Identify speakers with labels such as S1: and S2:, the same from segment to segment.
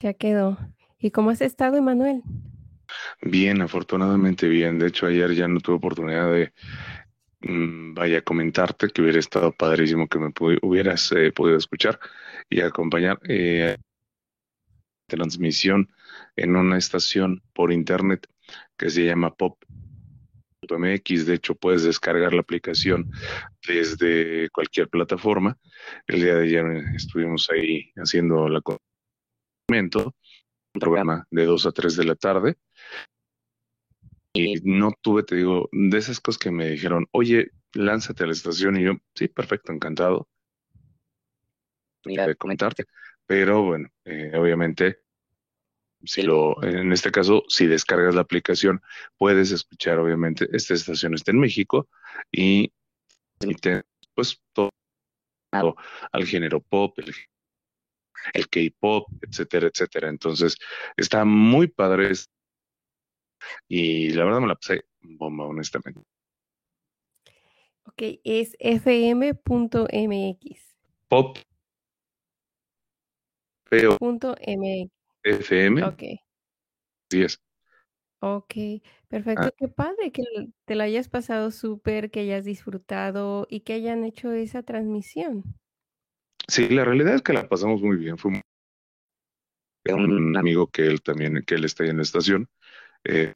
S1: Ya quedó. ¿Y cómo has estado, Emanuel?
S2: Bien, afortunadamente bien. De hecho, ayer ya no tuve oportunidad de, mm, vaya, comentarte que hubiera estado padrísimo que me hubieras eh, podido escuchar y acompañar eh, transmisión en una estación por internet que se llama Pop.mx. De hecho, puedes descargar la aplicación desde cualquier plataforma. El día de ayer eh, estuvimos ahí haciendo la un programa de 2 a 3 de la tarde. Y no tuve, te digo, de esas cosas que me dijeron, oye, lánzate a la estación y yo, sí, perfecto, encantado
S3: Mira,
S2: de comentarte, pero bueno, eh, obviamente, si lo, en este caso, si descargas la aplicación, puedes escuchar, obviamente, esta estación está en México y transmite, pues, todo al género pop, el, el K-pop, etcétera, etcétera. Entonces, está muy padre y la verdad me la pasé bomba, honestamente.
S1: Ok, es fm.mx.
S2: Pop, PO,
S1: Punto MX.
S2: FM,
S1: Ok,
S2: 10.
S1: ok, perfecto.
S2: Ah,
S1: Qué padre que te lo hayas pasado súper, que hayas disfrutado y que hayan hecho esa transmisión.
S2: Sí, la realidad es que la pasamos muy bien. Fue un amigo que él también, que él está ahí en la estación. Eh,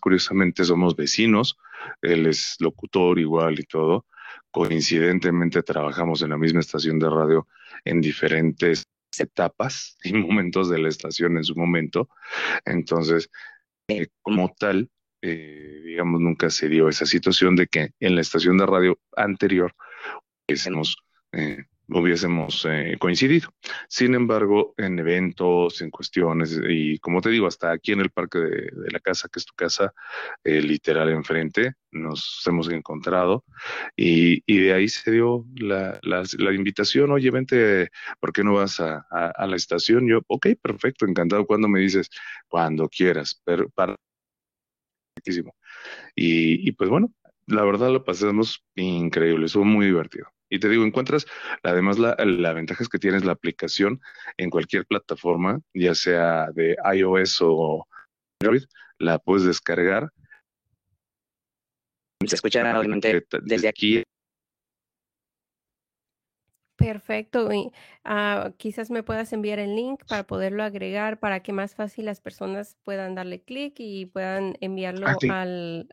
S2: curiosamente, somos vecinos. Él es locutor igual y todo. Coincidentemente, trabajamos en la misma estación de radio en diferentes etapas y momentos de la estación en su momento. Entonces, eh, como tal, eh, digamos, nunca se dio esa situación de que en la estación de radio anterior hubiésemos, eh, hubiésemos eh, coincidido. Sin embargo, en eventos, en cuestiones, y como te digo, hasta aquí en el parque de, la casa, que es tu casa, eh, literal enfrente, nos hemos encontrado y, de ahí se dio la, invitación, oye, vente, ¿por qué no vas a la estación? Yo, ok, perfecto, encantado. Cuando me dices, cuando quieras, pero para y, y pues bueno, la verdad lo pasamos increíble, estuvo muy divertido. Y te digo, encuentras, además la, la ventaja es que tienes la aplicación en cualquier plataforma, ya sea de iOS o Android, la puedes descargar.
S3: se escucha obviamente desde aquí.
S1: Perfecto. Y, ah, quizás me puedas enviar el link para poderlo agregar para que más fácil las personas puedan darle clic y puedan enviarlo
S2: Ah, sí,
S1: al,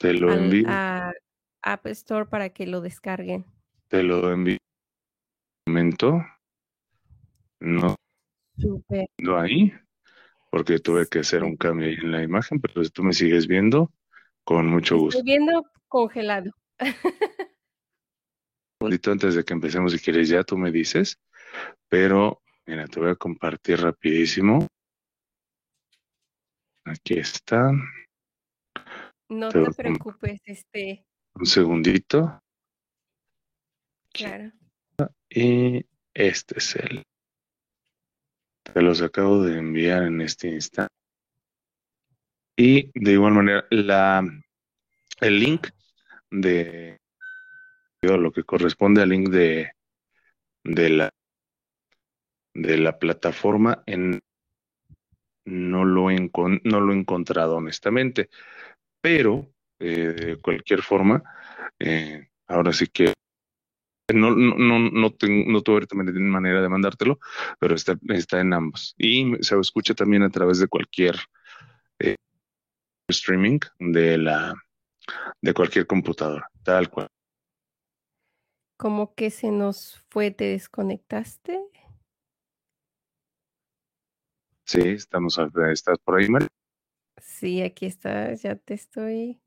S2: te lo
S1: al
S2: envío,
S1: a App Store para que lo descarguen.
S2: te lo envío. Un momento, no
S1: Súper.
S2: no ahí, porque tuve que hacer un cambio ahí en la imagen, pero si tú me sigues viendo, con mucho gusto.
S1: estoy viendo congelado.
S2: Un poquito antes de que empecemos, si quieres, ya tú me dices, pero mira, te voy a compartir rapidísimo. Aquí está,
S1: No
S2: te
S1: preocupes, este,
S2: un segundito,
S1: claro.
S2: y este es el, te los acabo de enviar en este instante. Y de igual manera, la, el link de lo que corresponde al link de, de la de la plataforma en no lo he, no lo he encontrado honestamente, pero eh, de cualquier forma, eh, ahora sí que no, no, no, no, tengo, no tuve manera de mandártelo, pero está, está en ambos. Y se escucha también a través de cualquier eh, streaming de la de cualquier computadora, tal cual.
S1: Como que se nos fue, ¿te desconectaste?
S2: Sí, estamos, estás por ahí, Mari.
S1: Sí, aquí estás, ya te estoy.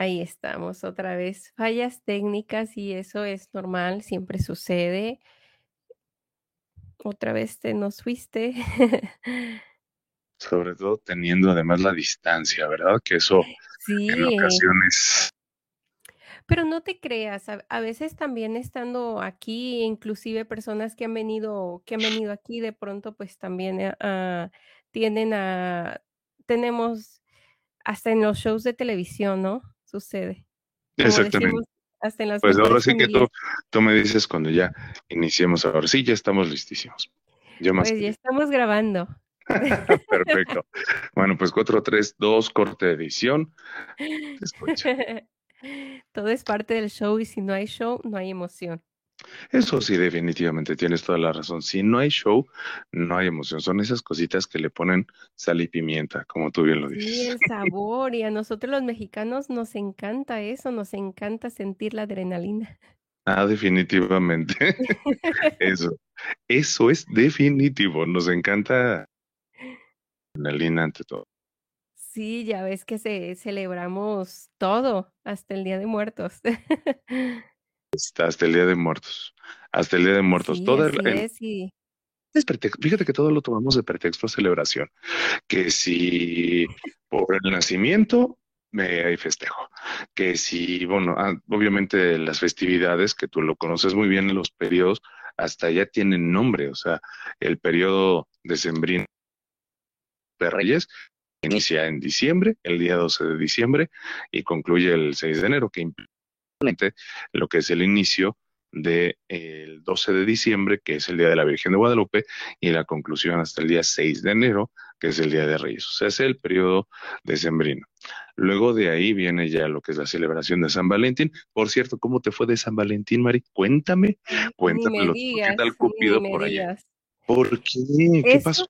S1: Ahí estamos otra vez. Fallas técnicas y eso es normal, siempre sucede. Otra vez te nos fuiste.
S2: Sobre todo teniendo además la distancia, ¿verdad? Que eso en ocasiones
S1: pero no te creas, a, a veces también estando aquí, inclusive personas que han venido, que han venido aquí, de pronto pues también ah, tienden a, tenemos hasta en los shows de televisión, ¿no? Sucede. Como
S2: Exactamente.
S1: decimos, hasta en las
S2: Pues ahora sí que tú, tú me dices cuando ya iniciemos. Ahora sí, ya estamos listísimos. Yo más
S1: Pues ya estamos grabando.
S2: Perfecto. Bueno, pues 4, 3, 2, corte de edición. Te escucho.
S1: Todo es parte del show y si no hay show, no hay emoción.
S2: Eso sí, definitivamente tienes toda la razón. Si no hay show, no hay emoción. Son esas cositas que le ponen sal y pimienta, como tú bien lo
S1: Sí,
S2: dices.
S1: el sabor y a nosotros los mexicanos nos encanta eso, nos encanta sentir la adrenalina.
S2: Ah, definitivamente. Eso. Eso es definitivo. Nos encanta adrenalina ante todo.
S1: Sí, ya ves que se celebramos todo, hasta el Día de Muertos.
S2: Hasta, el Día de Muertos. Hasta el Día de Muertos.
S1: Sí,
S2: Todo
S1: así
S2: el- en-
S1: es, y
S2: es pretexto. Fíjate que todo lo tomamos de pretexto a celebración. Que si por el nacimiento hay festejo. Que si, bueno, ah, obviamente las festividades, que tú lo conoces muy bien en los periodos, hasta ya tienen nombre. O sea, el periodo decembrino de Reyes inicia en diciembre, el día 12 de diciembre, y concluye el 6 de enero, que implica lo que es el inicio del 12 de diciembre, que es el Día de la Virgen de Guadalupe, y la conclusión hasta el día 6 de enero, que es el Día de Reyes. O sea, es el periodo decembrino. Luego de ahí viene ya lo que es la celebración de San Valentín. Por cierto, ¿cómo te fue de San Valentín, Mari? Cuéntame,
S1: ni me
S2: cuéntamelo. ¿Qué tal Cupido por allá? ¿Por qué? ¿Qué
S1: Eso
S2: pasó?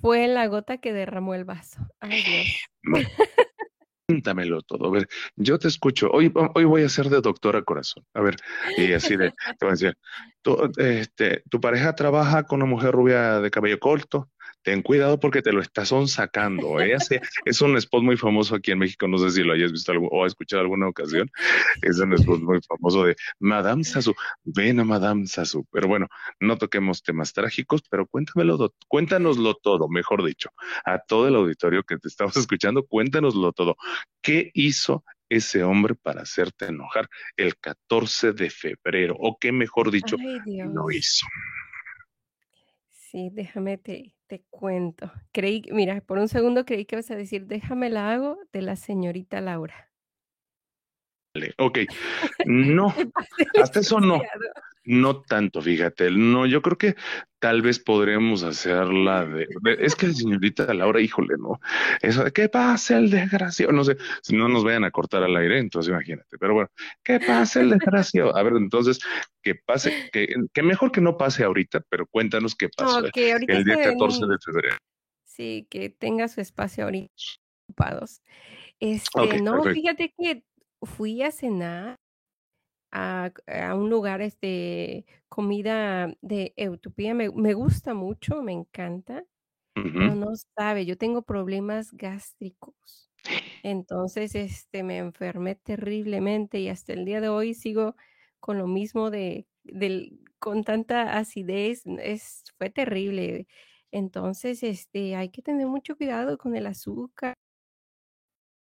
S1: fue la gota que derramó el vaso. Ay, Dios.
S2: No, Cuéntamelo todo. A ver, yo te escucho. Hoy, hoy voy a ser de doctora corazón. A ver, y así de, te voy a decir, este, tu pareja trabaja con una mujer rubia de cabello corto. Ten cuidado porque te lo estás sacando. ¿eh? Es un spot muy famoso aquí en México. No sé si lo hayas visto algo- o escuchado alguna ocasión. Es un spot muy famoso de Madame Sassou. Ven a Madame Sassou. Pero bueno, no toquemos temas trágicos, pero cuéntamelo, cuéntanoslo todo, mejor dicho. A todo el auditorio que te estamos escuchando, cuéntanoslo todo. ¿Qué hizo ese hombre para hacerte enojar el 14 de febrero? O qué mejor dicho,
S1: Ay, Dios.
S2: hizo.
S1: Sí, déjame te, te cuento. Creí, mira, por un segundo creí que ibas a decir, déjame la hago de la señorita Laura.
S2: Vale, Ok, no, hasta eso no. No tanto, fíjate. No, yo creo que tal vez podremos hacerla de, de- es que señorita Laura, híjole, no. Eso de que pase el desgraciado, no sé, si no nos vayan a cortar al aire, entonces imagínate. Pero bueno, que pase el desgraciado. A ver, entonces, que pase, que, que mejor que no pase ahorita, pero cuéntanos qué pasó
S1: No, que ahorita
S2: el día
S1: está
S2: 14
S1: en-
S2: de febrero.
S1: Sí, que tenga su espacio ahorita ocupados. Este, no,
S2: perfecto.
S1: fíjate que fui a cenar a, a un lugar, este, comida de Utopía. Me, me gusta mucho, me encanta, pero no sabe, yo tengo problemas gástricos. Entonces, este, me enfermé terriblemente y hasta el día de hoy sigo con lo mismo de, del, con tanta acidez. Es, fue terrible. Entonces, este, hay que tener mucho cuidado con el azúcar.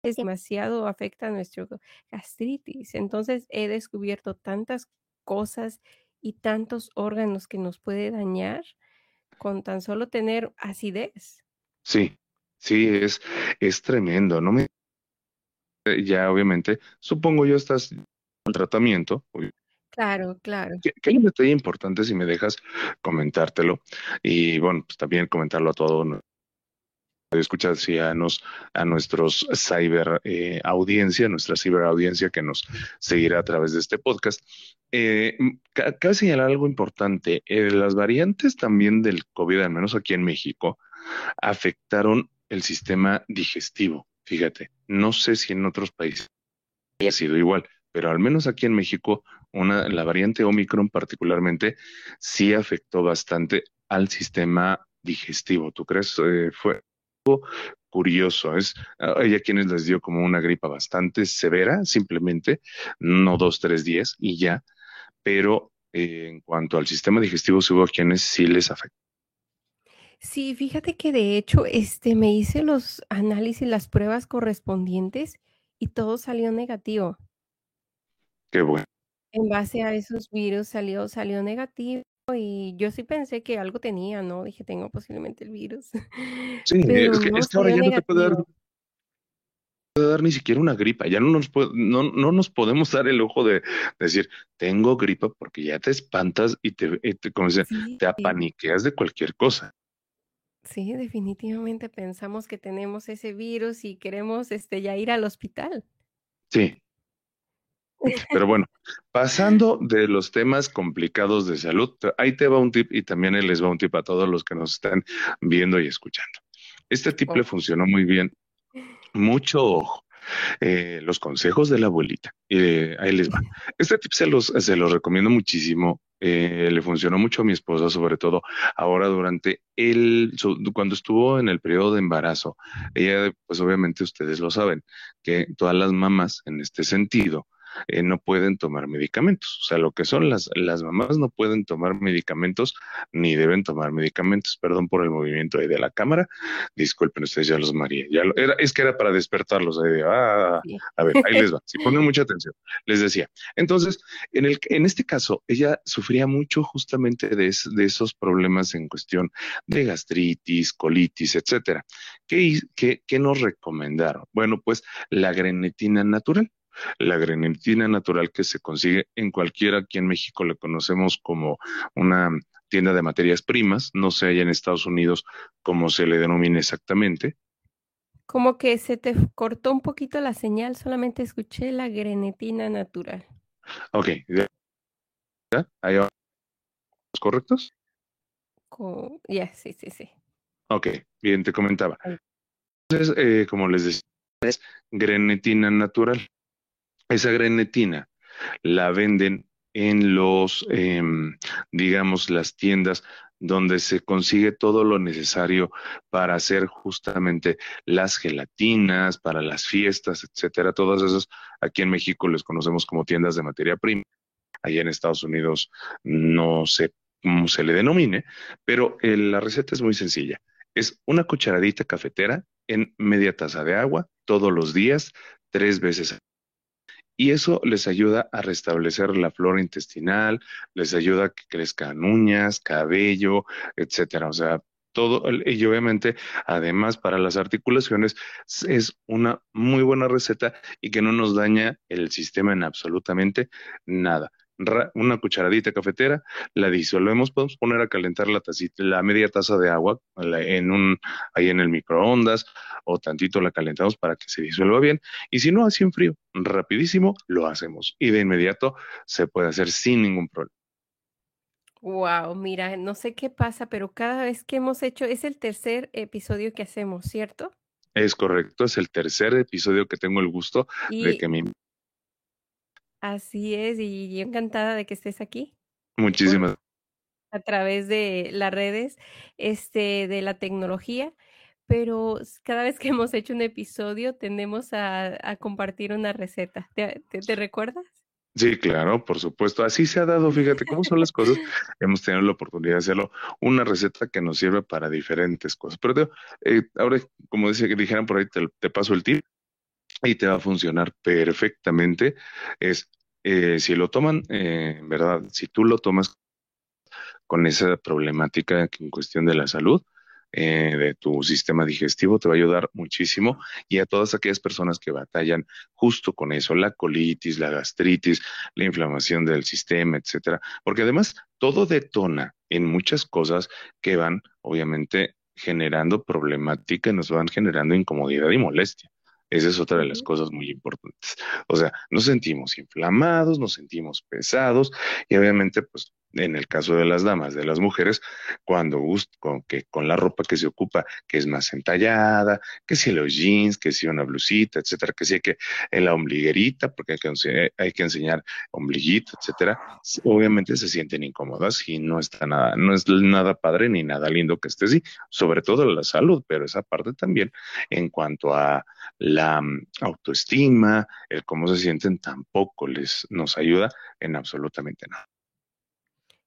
S1: Es demasiado afecta a nuestro gastritis. Entonces, he descubierto tantas cosas y tantos órganos que nos puede dañar con tan solo tener acidez.
S2: Sí, sí, es, es tremendo, ¿no? Me, ya obviamente, supongo yo estás en tratamiento.
S1: Claro, claro.
S2: Que, que hay un detalle importante si me dejas comentártelo y bueno, pues también comentarlo a todo ¿no? escuchar sí, a, nuestros cyber eh, audiencia, nuestra ciber audiencia que nos seguirá a través de este podcast. Eh, ca- cabe señalar algo importante. Eh, las variantes también del COVID, al menos aquí en México, afectaron el sistema digestivo. Fíjate, no sé si en otros países ha sido igual, pero al menos aquí en México, una, la variante Omicron particularmente sí afectó bastante al sistema digestivo. ¿Tú crees? Eh, fue curioso. Es, hay a quienes les dio como una gripa bastante severa, simplemente, no dos, tres días y ya, pero eh, en cuanto al sistema digestivo, hubo quienes sí les afectó.
S1: Sí, fíjate que de hecho, este, me hice los análisis, las pruebas correspondientes y todo salió negativo.
S2: Qué bueno.
S1: En base a esos virus salió, salió negativo y yo sí pensé que algo tenía, ¿no? Dije, tengo posiblemente el virus.
S2: Sí,
S1: Pero
S2: es que,
S1: no
S2: es que ahora ya no te puede dar puede ni siquiera una gripa, ya no nos, no, no nos podemos dar el ojo de, decir, tengo gripa porque ya te espantas y te, como te apaniqueas de cualquier cosa.
S1: Sí, definitivamente pensamos que tenemos ese virus y queremos este, ya ir al hospital.
S2: Sí. Pero bueno, pasando de los temas complicados de salud, ahí te va un tip y también les va un tip a todos los que nos están viendo y escuchando. Este tip le funcionó muy bien. Mucho ojo. Eh, los consejos de la abuelita. Eh, ahí les va. Este tip se los, se los recomiendo muchísimo. Eh, le funcionó mucho a mi esposa, sobre todo ahora durante el, cuando estuvo en el periodo de embarazo. Ella, pues obviamente ustedes lo saben, que todas las mamás en este sentido, eh, no pueden tomar medicamentos. O sea, lo que son las, las mamás no pueden tomar medicamentos ni deben tomar medicamentos. Perdón por el movimiento ahí de la cámara. Disculpen ustedes, ya los maría. Ya era, es que era para despertarlos. Ahí ah, a ver, ahí les va. Si ponen mucha atención. Les decía. Entonces, en, el, en este caso, ella sufría mucho justamente de, de esos problemas en cuestión de gastritis, colitis, etcétera. ¿Qué, qué, qué nos recomendaron? Bueno, pues la grenetina natural la grenetina natural que se consigue en cualquiera, aquí en México le conocemos como una tienda de materias primas, no sé allá en Estados Unidos cómo se le denomina exactamente.
S1: Como que se te cortó un poquito la señal, solamente escuché la grenetina natural.
S2: Ok. ¿Hay los correctos?
S1: Ya, sí, sí, sí.
S2: Ok, bien, te comentaba. Entonces, eh, como les decía, es grenetina natural. Esa grenetina la venden en los, em, digamos, las tiendas donde se consigue todo lo necesario para hacer justamente las gelatinas, para las fiestas, etcétera. Todas esas aquí en México les conocemos como tiendas de materia prima. Allá en Estados Unidos no sé cómo se le denomine, pero eh, la receta es muy sencilla. Es una cucharadita cafetera en media taza de agua todos los días, tres veces y eso les ayuda a restablecer la flora intestinal, les ayuda a que crezcan uñas, cabello, etcétera. O sea, todo, y obviamente, además, para las articulaciones, es una muy buena receta y que no nos daña el sistema en absolutamente nada una cucharadita cafetera, la disolvemos, podemos poner a calentar la tacita, la media taza de agua en un, ahí en el microondas o tantito la calentamos para que se disuelva bien y si no, así en frío, rapidísimo, lo hacemos y de inmediato se puede hacer sin ningún problema.
S1: Wow, mira, no sé qué pasa, pero cada vez que hemos hecho, es el tercer episodio que hacemos, ¿cierto?
S2: Es correcto, es el tercer episodio que tengo el gusto de que me
S1: Así es, y yo encantada de que estés aquí.
S2: Muchísimas.
S1: A través de las redes, este, de la tecnología, pero cada vez que hemos hecho un episodio tendemos a, a compartir una receta. ¿Te, te, recuerdas?
S2: Sí, claro, por supuesto. Así se ha dado, fíjate cómo son las cosas. Hemos tenido la oportunidad de hacerlo, una receta que nos sirve para diferentes cosas. Pero eh, ahora, como decía que dijeran por ahí, te, te paso el tip y te va a funcionar perfectamente. Es, eh, si lo toman, eh, verdad, si tú lo tomas con esa problemática en cuestión de la salud, eh, de tu sistema digestivo, te va a ayudar muchísimo y a todas aquellas personas que batallan justo con eso, la colitis, la gastritis, la inflamación del sistema, etcétera, porque además todo detona en muchas cosas que van, obviamente, generando problemática, nos van generando incomodidad y molestia. Esa es otra de las cosas muy importantes. O sea, nos sentimos inflamados, nos sentimos pesados y obviamente, pues en el caso de las damas, de las mujeres, cuando con, que, con la ropa que se ocupa, que es más entallada, que si los jeans, que si una blusita, etcétera, que si que en la ombliguerita, porque hay que, hay que enseñar ombliguito, etcétera, obviamente se sienten incómodas y no está nada, no es nada padre ni nada lindo que esté así, sobre todo la salud, pero esa parte también en cuanto a la mm, autoestima, el cómo se sienten, tampoco les nos ayuda en absolutamente nada.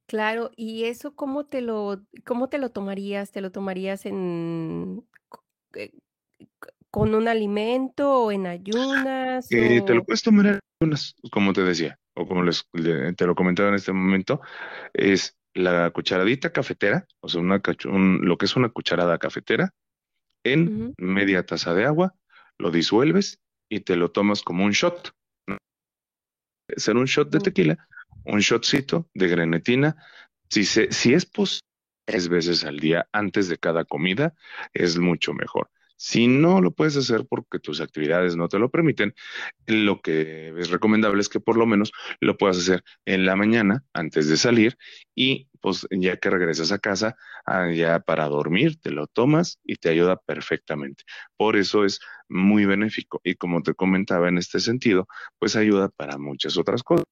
S1: Claro, ¿y eso cómo te lo cómo te lo tomarías? ¿Te lo tomarías en eh, con un alimento o en ayunas
S2: Eh, te lo puedes tomar en ayunas, como te decía, o como les te lo comentaba en este momento, es la cucharadita cafetera, o sea, una lo que es una cucharada cafetera en media taza de agua, lo disuelves y te lo tomas como un shot. Ser un shot de tequila, un shotcito de grenetina. Si, se, si es posible, tres veces al día antes de cada comida, es mucho mejor. Si no lo puedes hacer porque tus actividades no te lo permiten, lo que es recomendable es que por lo menos lo puedas hacer en la mañana antes de salir y pues ya que regresas a casa, ah, ya para dormir, te lo tomas y te ayuda perfectamente. Por eso es muy benéfico y como te comentaba en este sentido, pues ayuda para muchas otras cosas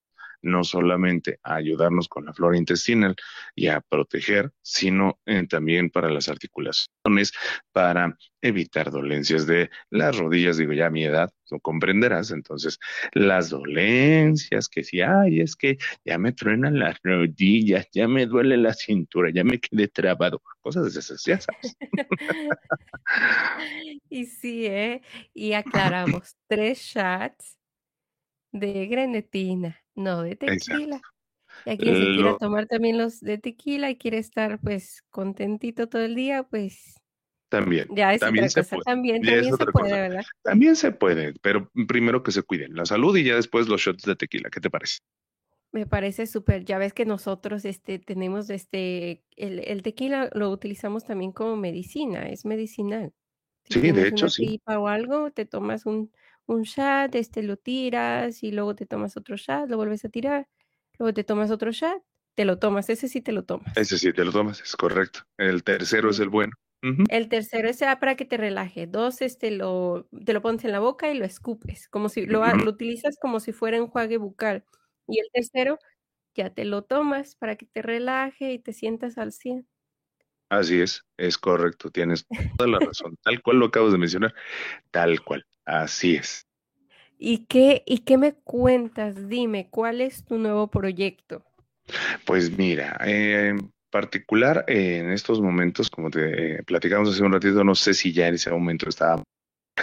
S2: no solamente a ayudarnos con la flora intestinal y a proteger, sino eh, también para las articulaciones, para evitar dolencias de las rodillas, digo ya a mi edad, lo comprenderás, entonces las dolencias que si, ay, es que ya me truenan las rodillas, ya me duele la cintura, ya me quedé trabado, cosas de esas, ya sabes.
S1: Y sí, ¿eh? Y aclaramos, tres shots de grenetina, no de tequila.
S2: Exacto.
S1: Y a quien se quiera
S2: Lo,
S1: tomar también los de tequila y quiere estar pues contentito todo el día, pues
S2: también,
S1: ya es
S2: también
S1: otra
S2: se
S1: cosa.
S2: puede,
S1: También, también se puede,
S2: cosa.
S1: ¿verdad?
S2: También se puede, pero primero que se cuiden la salud y ya después los shots de tequila, ¿qué te parece?
S1: Me parece súper. Ya ves que nosotros este, tenemos este, el, el tequila lo utilizamos también como medicina, es medicinal. Si
S2: Sí, de hecho,
S1: una
S2: sí.
S1: o algo, te tomas un, un shot, este lo tiras y luego te tomas otro shot, lo vuelves a tirar, luego te tomas otro shot, te lo tomas, ese sí te lo tomas.
S2: Ese sí te lo tomas, es correcto. El tercero es el bueno.
S1: El tercero es para que te relaje. Dos, este lo, te lo pones en la boca y lo escupes, como si lo, lo utilizas como si fuera enjuague bucal. Y el tercero, ya te lo tomas para que te relaje y te sientas al 100.
S2: Así es, es correcto, tienes toda la razón. Tal cual lo acabas de mencionar, tal cual. Así es.
S1: ¿Y qué, y qué me cuentas? Dime, ¿cuál es tu nuevo proyecto?
S2: Pues mira, eh, en particular eh, en estos momentos, como te eh, platicamos hace un ratito, no sé si ya en ese momento estaba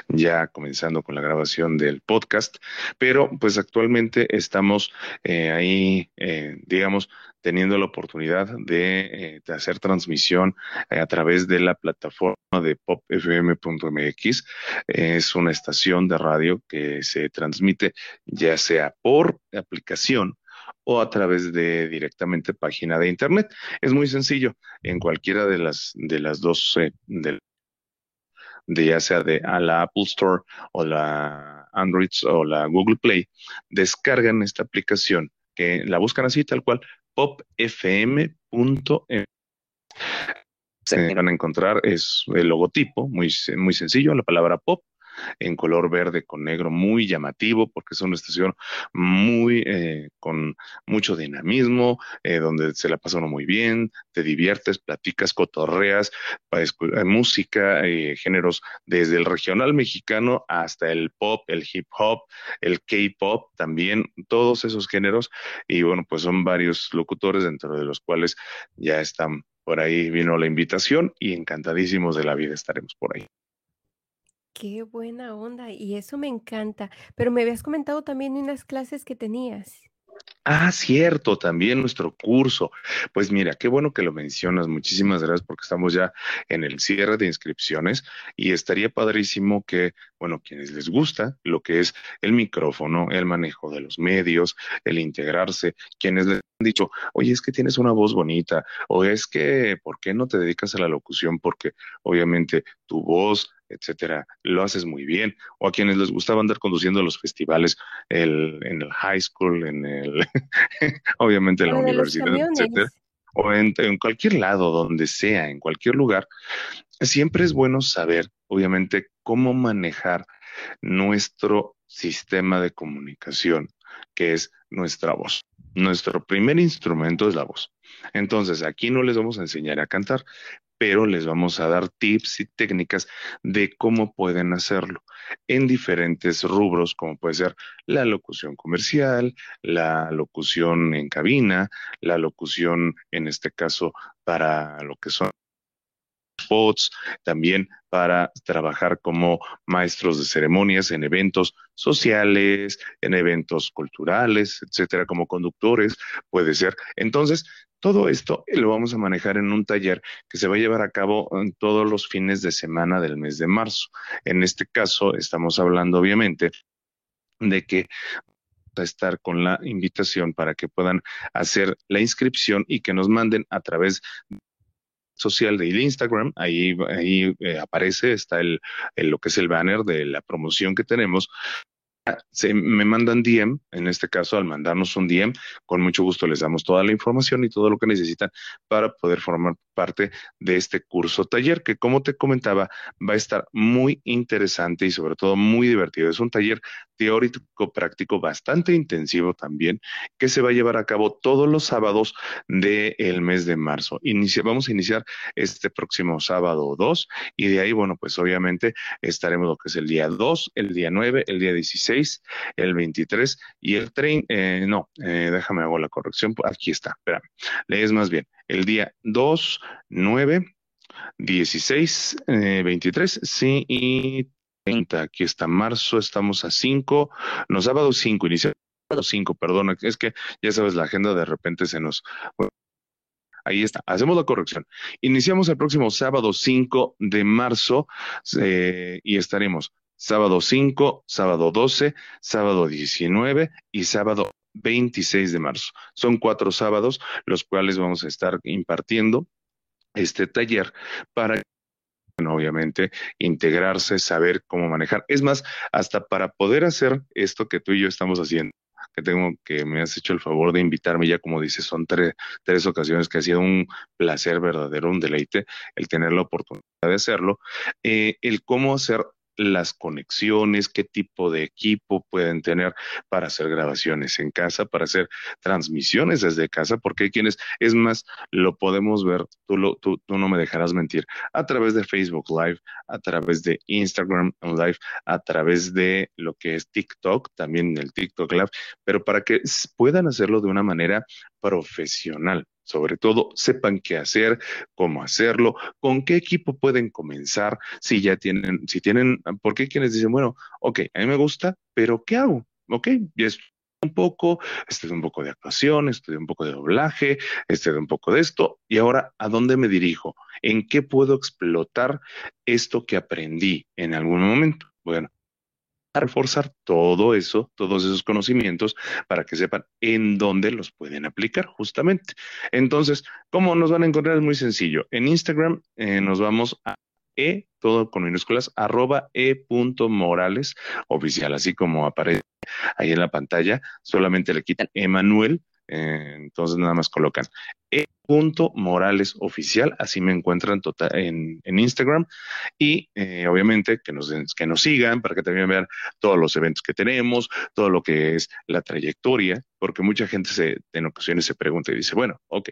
S2: ya comenzando con la grabación del podcast, pero pues actualmente estamos eh, ahí, eh, digamos, teniendo la oportunidad de, eh, hacer transmisión a través de la plataforma de popfm.mx. Es una estación de radio que se transmite ya sea por aplicación o a través de directamente página de internet. Es muy sencillo, en cualquiera de las de las dos de ya sea de a la Apple Store o la Android o la Google Play, descargan esta aplicación que la buscan así tal cual, popfm.m. Se van a encontrar es el logotipo, muy, muy sencillo, la palabra pop en color verde con negro, muy llamativo, porque es una estación muy eh, mucho dinamismo, eh, donde se la pasa uno muy bien, te diviertes, platicas, cotorreas, eh, música, géneros desde el regional mexicano hasta el pop, el hip hop, el K-pop, también todos esos géneros, y bueno, pues son varios locutores dentro de los cuales ya están por ahí vino la invitación y encantadísimos de la vida estaremos por ahí.
S1: Qué buena onda, y eso me encanta. Pero me habías comentado también unas clases que tenías.
S2: Ah, cierto, también nuestro curso. Pues mira, qué bueno que lo mencionas. Muchísimas gracias porque estamos ya en el cierre de inscripciones y estaría padrísimo que, bueno, quienes les gusta lo que es el micrófono, el manejo de los medios, el integrarse, quienes les han dicho, oye, es que tienes una voz bonita, o es que, ¿por qué no te dedicas a la locución? Porque obviamente tu voz, etcétera, lo haces muy bien. O a quienes les gustaba andar conduciendo los festivales el, en el high school, en el, obviamente en la universidad, etcétera, o en, en cualquier lado, donde sea, en cualquier lugar, siempre es bueno saber, obviamente, cómo manejar nuestro sistema de comunicación, que es nuestra voz. Nuestro primer instrumento es la voz. Entonces, aquí no les vamos a enseñar a cantar, pero les vamos a dar tips y técnicas de cómo pueden hacerlo en diferentes rubros, como puede ser la locución comercial, la locución en cabina, la locución, en este caso, para lo que son spots, también para trabajar como maestros de ceremonias en eventos sociales, en eventos culturales, etcétera, como conductores, puede ser. Entonces, todo esto lo vamos a manejar en un taller que se va a llevar a cabo en todos los fines de semana del mes de marzo. En este caso, estamos hablando obviamente de que a estar con la invitación para que puedan hacer la inscripción y que nos manden a través social de Instagram, ahí, ahí eh, aparece, está el, lo que es el banner de la promoción que tenemos, se me mandan DM, en este caso al mandarnos un DM, con mucho gusto les damos toda la información y todo lo que necesitan para poder formar parte de este curso taller que como te comentaba va a estar muy interesante y sobre todo muy divertido. Es un taller teórico práctico bastante intensivo también que se va a llevar a cabo todos los sábados del mes de marzo. vamos a iniciar este próximo sábado 2 y de ahí, bueno, pues obviamente estaremos lo que es el día 2, el día 9, el día 16, el 23 y el 30, eh, no, eh, déjame hago la corrección, aquí está, espérame, lees más bien, el día 2, 9, 16, 23, sí, y 30. Aquí está marzo, estamos a 5, no, sábado 5, inicia sábado 5, perdona, es que ya sabes, la agenda de repente se nos... ahí está, hacemos la corrección. Iniciamos el próximo sábado 5 de marzo eh, y estaremos sábado 5, sábado 12, sábado 19 y sábado 26 de marzo. Son cuatro sábados los cuales vamos a estar impartiendo este taller para obviamente integrarse, saber cómo manejar. Es más, hasta para poder hacer esto que tú y yo estamos haciendo, que tengo que me has hecho el favor de invitarme ya, como dices, son tres, tres ocasiones que ha sido un placer verdadero, un deleite el tener la oportunidad de hacerlo, eh, el cómo hacer las conexiones, qué tipo de equipo pueden tener para hacer grabaciones en casa, para hacer transmisiones desde casa, porque hay quienes, es más, lo podemos ver, tú, lo, tú, tú no me dejarás mentir, a través de Facebook Live, a través de Instagram Live, a través de lo que es TikTok, también el TikTok Live, pero para que puedan hacerlo de una manera profesional sobre todo sepan qué hacer, cómo hacerlo, con qué equipo pueden comenzar, si ya tienen, si tienen, porque hay quienes dicen, bueno, ok, a mí me gusta, pero ¿qué hago? Ok, ya estoy un poco, estoy un poco de actuación, estoy un poco de doblaje, estoy un poco de esto, y ahora, ¿a dónde me dirijo? ¿En qué puedo explotar esto que aprendí en algún momento? Bueno, reforzar todo eso, todos esos conocimientos para que sepan en dónde los pueden aplicar justamente. Entonces, ¿cómo nos van a encontrar? Es muy sencillo. En Instagram eh, nos vamos a e, todo con minúsculas, arroba e punto morales oficial, así como aparece ahí en la pantalla, solamente le quitan Emanuel eh, entonces nada más colocan punto Morales oficial, así me encuentran total, en, en Instagram. Y eh, obviamente que nos, que nos sigan para que también vean todos los eventos que tenemos, todo lo que es la trayectoria, porque mucha gente se, en ocasiones se pregunta y dice, bueno, ok,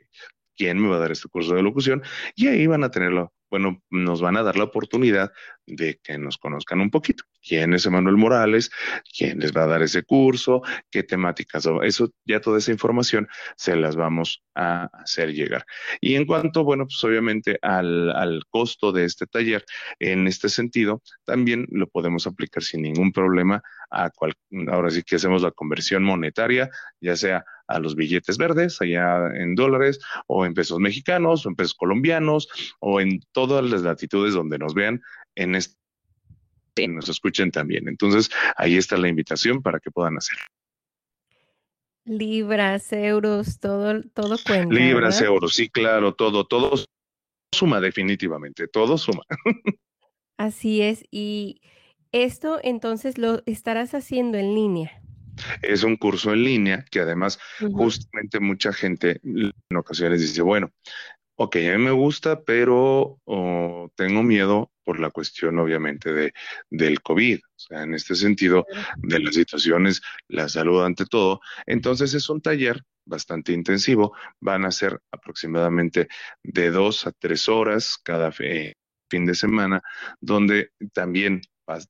S2: ¿quién me va a dar este curso de locución? Y ahí van a tenerlo bueno, nos van a dar la oportunidad de que nos conozcan un poquito. ¿Quién es Emanuel Morales? ¿Quién les va a dar ese curso? ¿Qué temáticas? Eso, ya toda esa información se las vamos a hacer llegar. Y en cuanto, bueno, pues obviamente al, al costo de este taller, en este sentido, también lo podemos aplicar sin ningún problema a cual, ahora sí que hacemos la conversión monetaria, ya sea a los billetes verdes, allá en dólares, o en pesos mexicanos, o en pesos colombianos, o en todas las latitudes donde nos vean en este nos escuchen también. Entonces, ahí está la invitación para que puedan hacer.
S1: Libras, euros, todo, todo cuenta.
S2: Libras, euros, sí, claro, todo, todo suma definitivamente, todo suma.
S1: Así es, y esto entonces lo estarás haciendo en línea.
S2: Es un curso en línea que además justamente mucha gente en ocasiones dice, bueno, ok, a mí me gusta, pero oh, tengo miedo por la cuestión obviamente de, del COVID, o sea, en este sentido de las situaciones, la salud ante todo. Entonces es un taller bastante intensivo, van a ser aproximadamente de dos a tres horas cada fin de semana, donde también,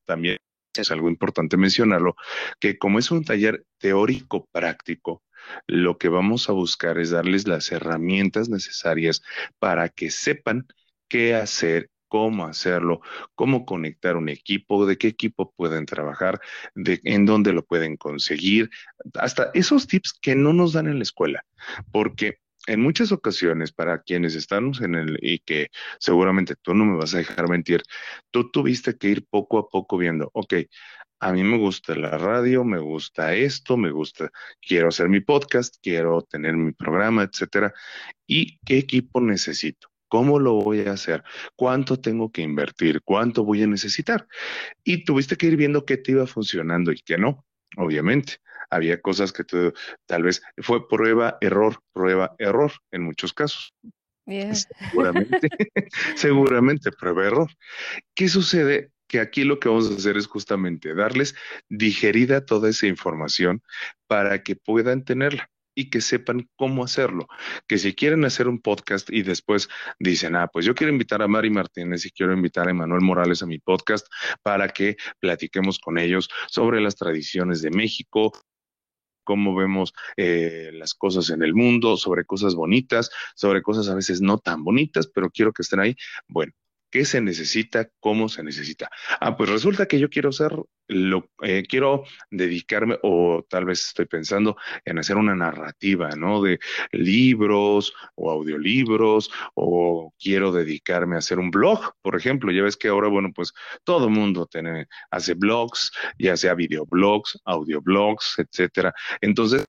S2: también es algo importante mencionarlo, que como es un taller teórico práctico, lo que vamos a buscar es darles las herramientas necesarias para que sepan qué hacer cómo hacerlo, cómo conectar un equipo, de qué equipo pueden trabajar, de en dónde lo pueden conseguir, hasta esos tips que no nos dan en la escuela, porque en muchas ocasiones, para quienes estamos en el, y que seguramente tú no me vas a dejar mentir, tú tuviste que ir poco a poco viendo, ok, a mí me gusta la radio, me gusta esto, me gusta, quiero hacer mi podcast, quiero tener mi programa, etcétera. ¿Y qué equipo necesito? ¿Cómo lo voy a hacer? ¿Cuánto tengo que invertir? ¿Cuánto voy a necesitar? Y tuviste que ir viendo qué te iba funcionando y qué no, obviamente. Había cosas que tal vez fue prueba, error, prueba, error en muchos casos. Seguramente, seguramente prueba, error. ¿Qué sucede? que aquí lo que vamos a hacer es justamente darles digerida toda esa información para que puedan tenerla y que sepan cómo hacerlo. Que si quieren hacer un podcast y después dicen, ah, pues yo quiero invitar a Mari Martínez y quiero invitar a Emanuel Morales a mi podcast para que platiquemos con ellos sobre las tradiciones de México, cómo vemos eh, las cosas en el mundo, sobre cosas bonitas, sobre cosas a veces no tan bonitas, pero quiero que estén ahí. Bueno, ¿Qué se necesita? ¿Cómo se necesita? Ah, pues resulta que yo quiero ser, lo, eh, quiero dedicarme, o tal vez estoy pensando en hacer una narrativa, ¿no? De libros o audiolibros, o quiero dedicarme a hacer un blog, por ejemplo. Ya ves que ahora, bueno, pues todo mundo tiene, hace blogs, ya sea videoblogs, audioblogs, etcétera. Entonces,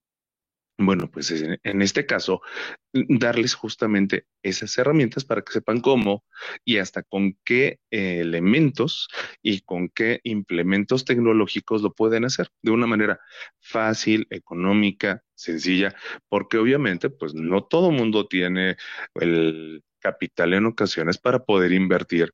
S2: bueno, pues en este caso, darles justamente esas herramientas para que sepan cómo y hasta con qué elementos y con qué implementos tecnológicos lo pueden hacer de una manera fácil, económica, sencilla, porque obviamente pues no todo mundo tiene el capital en ocasiones para poder invertir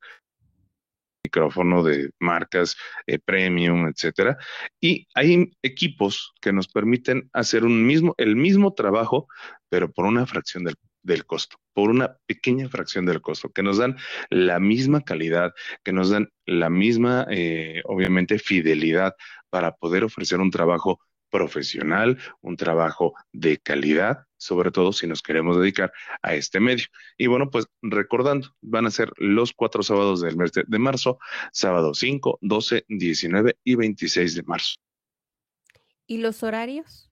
S2: micrófono de marcas eh, premium, etcétera. Y hay equipos que nos permiten hacer un mismo, el mismo trabajo, pero por una fracción del, del costo, por una pequeña fracción del costo, que nos dan la misma calidad, que nos dan la misma, eh, obviamente, fidelidad para poder ofrecer un trabajo profesional, un trabajo de calidad, sobre todo si nos queremos dedicar a este medio. Y bueno, pues recordando, van a ser los cuatro sábados del mes de marzo, sábado 5, 12, 19 y 26 de marzo.
S1: ¿Y los horarios?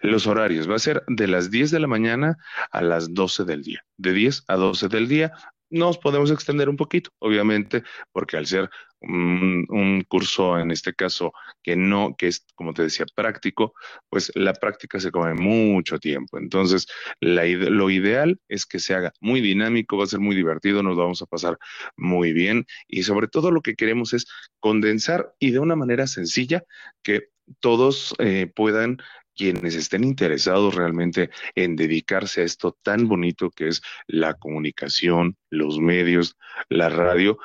S2: Los horarios va a ser de las 10 de la mañana a las 12 del día, de 10 a 12 del día, nos podemos extender un poquito, obviamente, porque al ser un, curso, en este caso, que no, que es, como te decía, práctico, pues la práctica se come mucho tiempo. Entonces, lo ideal es que se haga muy dinámico, va a ser muy divertido, nos vamos a pasar muy bien y sobre todo lo que queremos es condensar y de una manera sencilla que todos eh, puedan quienes estén interesados realmente en dedicarse a esto tan bonito que es la comunicación, los medios, la radio,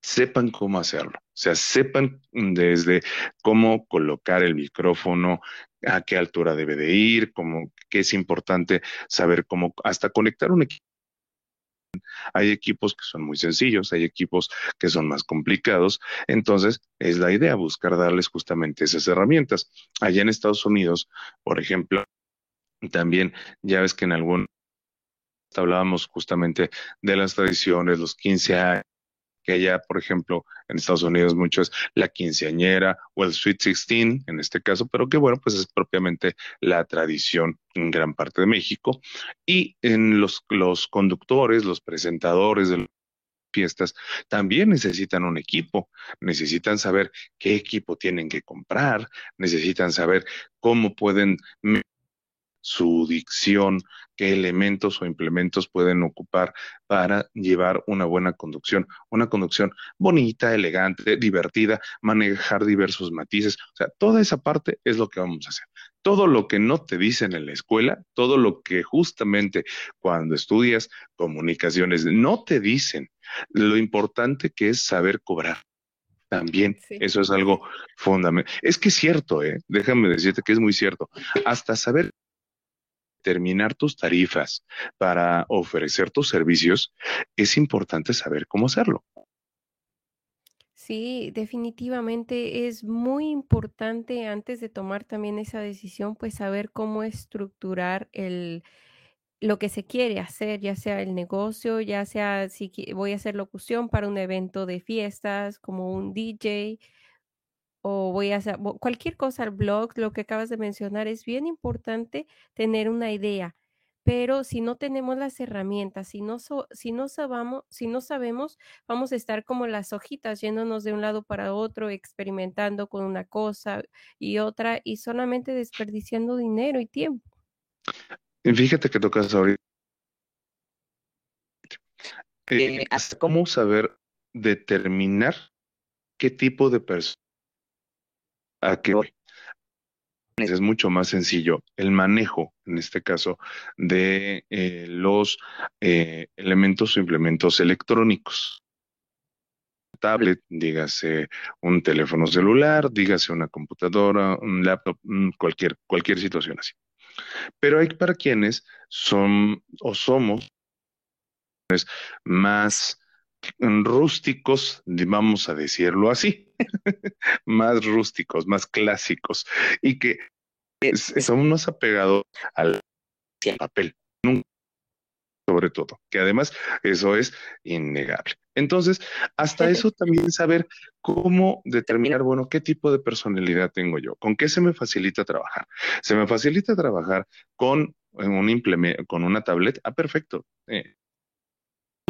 S2: sepan cómo hacerlo. O sea, sepan desde cómo colocar el micrófono, a qué altura debe de ir, cómo, que es importante saber cómo, hasta conectar un equipo hay equipos que son muy sencillos, hay equipos que son más complicados. Entonces, es la idea buscar darles justamente esas herramientas. Allá en Estados Unidos, por ejemplo, también ya ves que en algún hablábamos justamente de las tradiciones, los 15 años que allá, por ejemplo, en Estados Unidos mucho es la quinceañera o el Sweet Sixteen en este caso, pero que bueno, pues es propiamente la tradición en gran parte de México. Y en los, los conductores, los presentadores de las fiestas también necesitan un equipo, necesitan saber qué equipo tienen que comprar, necesitan saber cómo pueden su dicción, qué elementos o implementos pueden ocupar para llevar una buena conducción, una conducción bonita, elegante, divertida, manejar diversos matices. O sea, toda esa parte es lo que vamos a hacer. Todo lo que no te dicen en la escuela, todo lo que justamente cuando estudias comunicaciones no te dicen, lo importante que es saber cobrar. También, eso es algo fundamental. Es que es cierto, ¿eh? déjame decirte que es muy cierto. Hasta saber determinar tus tarifas para ofrecer tus servicios, es importante saber cómo hacerlo.
S1: Sí, definitivamente es muy importante antes de tomar también esa decisión, pues saber cómo estructurar el, lo que se quiere hacer, ya sea el negocio, ya sea si voy a hacer locución para un evento de fiestas como un DJ o voy a hacer cualquier cosa, el blog, lo que acabas de mencionar, es bien importante tener una idea. Pero si no tenemos las herramientas, si no, si no, sabamos, si no sabemos, vamos a estar como las hojitas yéndonos de un lado para otro, experimentando con una cosa y otra y solamente desperdiciando dinero y tiempo.
S2: Fíjate que tocas ahorita. Eh, ¿Cómo saber determinar qué tipo de persona a qué voy? Es mucho más sencillo el manejo, en este caso, de eh, los eh, elementos o implementos electrónicos tablet, dígase un teléfono celular, dígase una computadora, un laptop, mm, cualquier, cualquier situación así. Pero hay para quienes son o somos más rústicos, vamos a decirlo así, más rústicos, más clásicos, y que son más apegados al papel, sobre todo, que además eso es innegable. Entonces, hasta eso también saber cómo determinar, bueno, qué tipo de personalidad tengo yo, con qué se me facilita trabajar. Se me facilita trabajar con un implemento, con una tablet, ah, perfecto. Eh,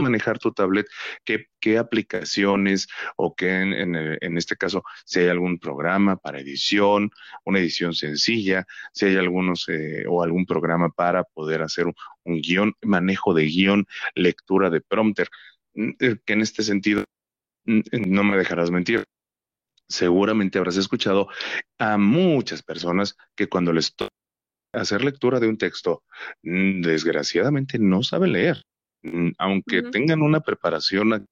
S2: manejar tu tablet, qué, qué aplicaciones o qué en, en, este caso, si hay algún programa para edición, una edición sencilla, si hay algunos eh, o algún programa para poder hacer un, un guion, manejo de guion, lectura de prompter. Mm, eh, que en este sentido mm, eh, no me dejarás mentir. Seguramente habrás escuchado a muchas personas que cuando les toca hacer lectura de un texto, mm, desgraciadamente no saben leer. Aunque tengan una preparación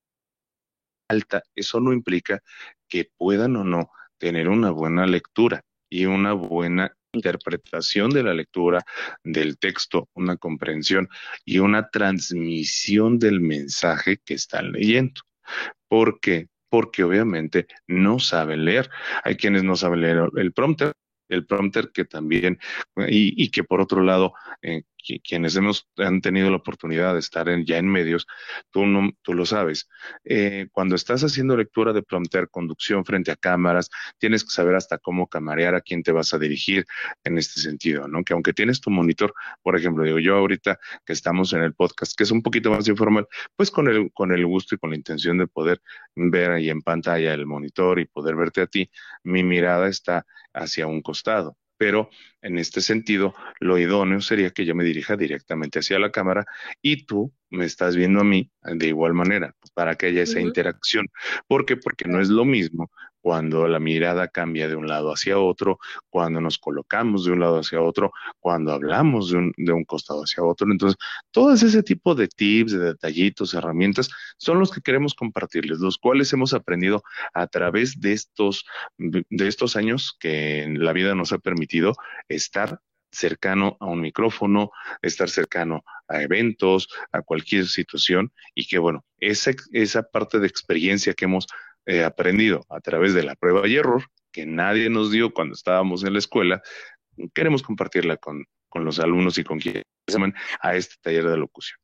S2: alta, eso no implica que puedan o no tener una buena lectura y una buena interpretación de la lectura del texto, una comprensión y una transmisión del mensaje que están leyendo. ¿Por qué? Porque obviamente no saben leer. Hay quienes no saben leer el prompter, el prompter que también, y, y que por otro lado, eh, quienes hemos, han tenido la oportunidad de estar ya en medios, tú, no, tú lo sabes. Eh, cuando estás haciendo lectura de prompter, conducción frente a cámaras, tienes que saber hasta cómo camarear a quién te vas a dirigir en este sentido, ¿no? Que aunque tienes tu monitor, por ejemplo, digo yo ahorita que estamos en el podcast, que es un poquito más informal, pues con el, con el gusto y con la intención de poder ver ahí en pantalla el monitor y poder verte a ti, mi mirada está hacia un costado pero en este sentido, lo idóneo sería que yo me dirija directamente hacia la cámara y tú me estás viendo a mí de igual manera, para que haya esa interacción. ¿Por qué? Porque no es lo mismo cuando la mirada cambia de un lado hacia otro, cuando nos colocamos de un lado hacia otro, cuando hablamos de un, de un costado hacia otro. Entonces, todo ese tipo de tips, de detallitos, herramientas, son los que queremos compartirles, los cuales hemos aprendido a través de estos, de estos años que la vida nos ha permitido estar cercano a un micrófono, estar cercano a eventos, a cualquier situación y que bueno, esa, esa parte de experiencia que hemos eh, aprendido a través de la prueba y error que nadie nos dio cuando estábamos en la escuela, queremos compartirla con, con los alumnos y con quienes llaman a este taller de locución.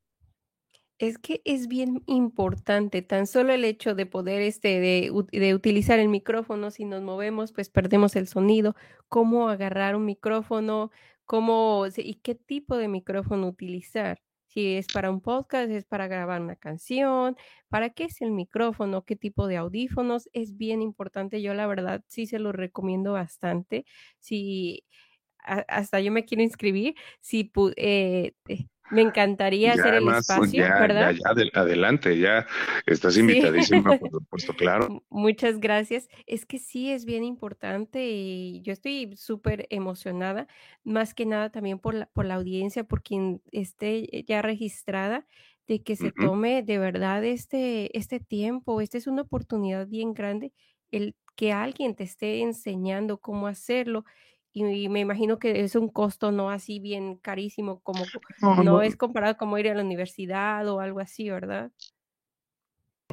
S1: Es que es bien importante, tan solo el hecho de poder este, de, de, utilizar el micrófono, si nos movemos, pues perdemos el sonido, cómo agarrar un micrófono, cómo y qué tipo de micrófono utilizar si es para un podcast, es para grabar una canción, para qué es el micrófono, qué tipo de audífonos, es bien importante. Yo la verdad sí se lo recomiendo bastante. Si hasta yo me quiero inscribir, si eh, me encantaría hacer el espacio, ¿verdad?
S2: Ya, ya, adelante, ya estás invitadísima, por supuesto, claro.
S1: Muchas gracias. Es que sí es bien importante y yo estoy súper emocionada, más que nada también por la, por la audiencia, por quien esté ya registrada, de que se tome de verdad este, este tiempo. Esta es una oportunidad bien grande, el que alguien te esté enseñando cómo hacerlo y me imagino que es un costo no así bien carísimo como no, es comparado como ir a la universidad o algo así, ¿verdad?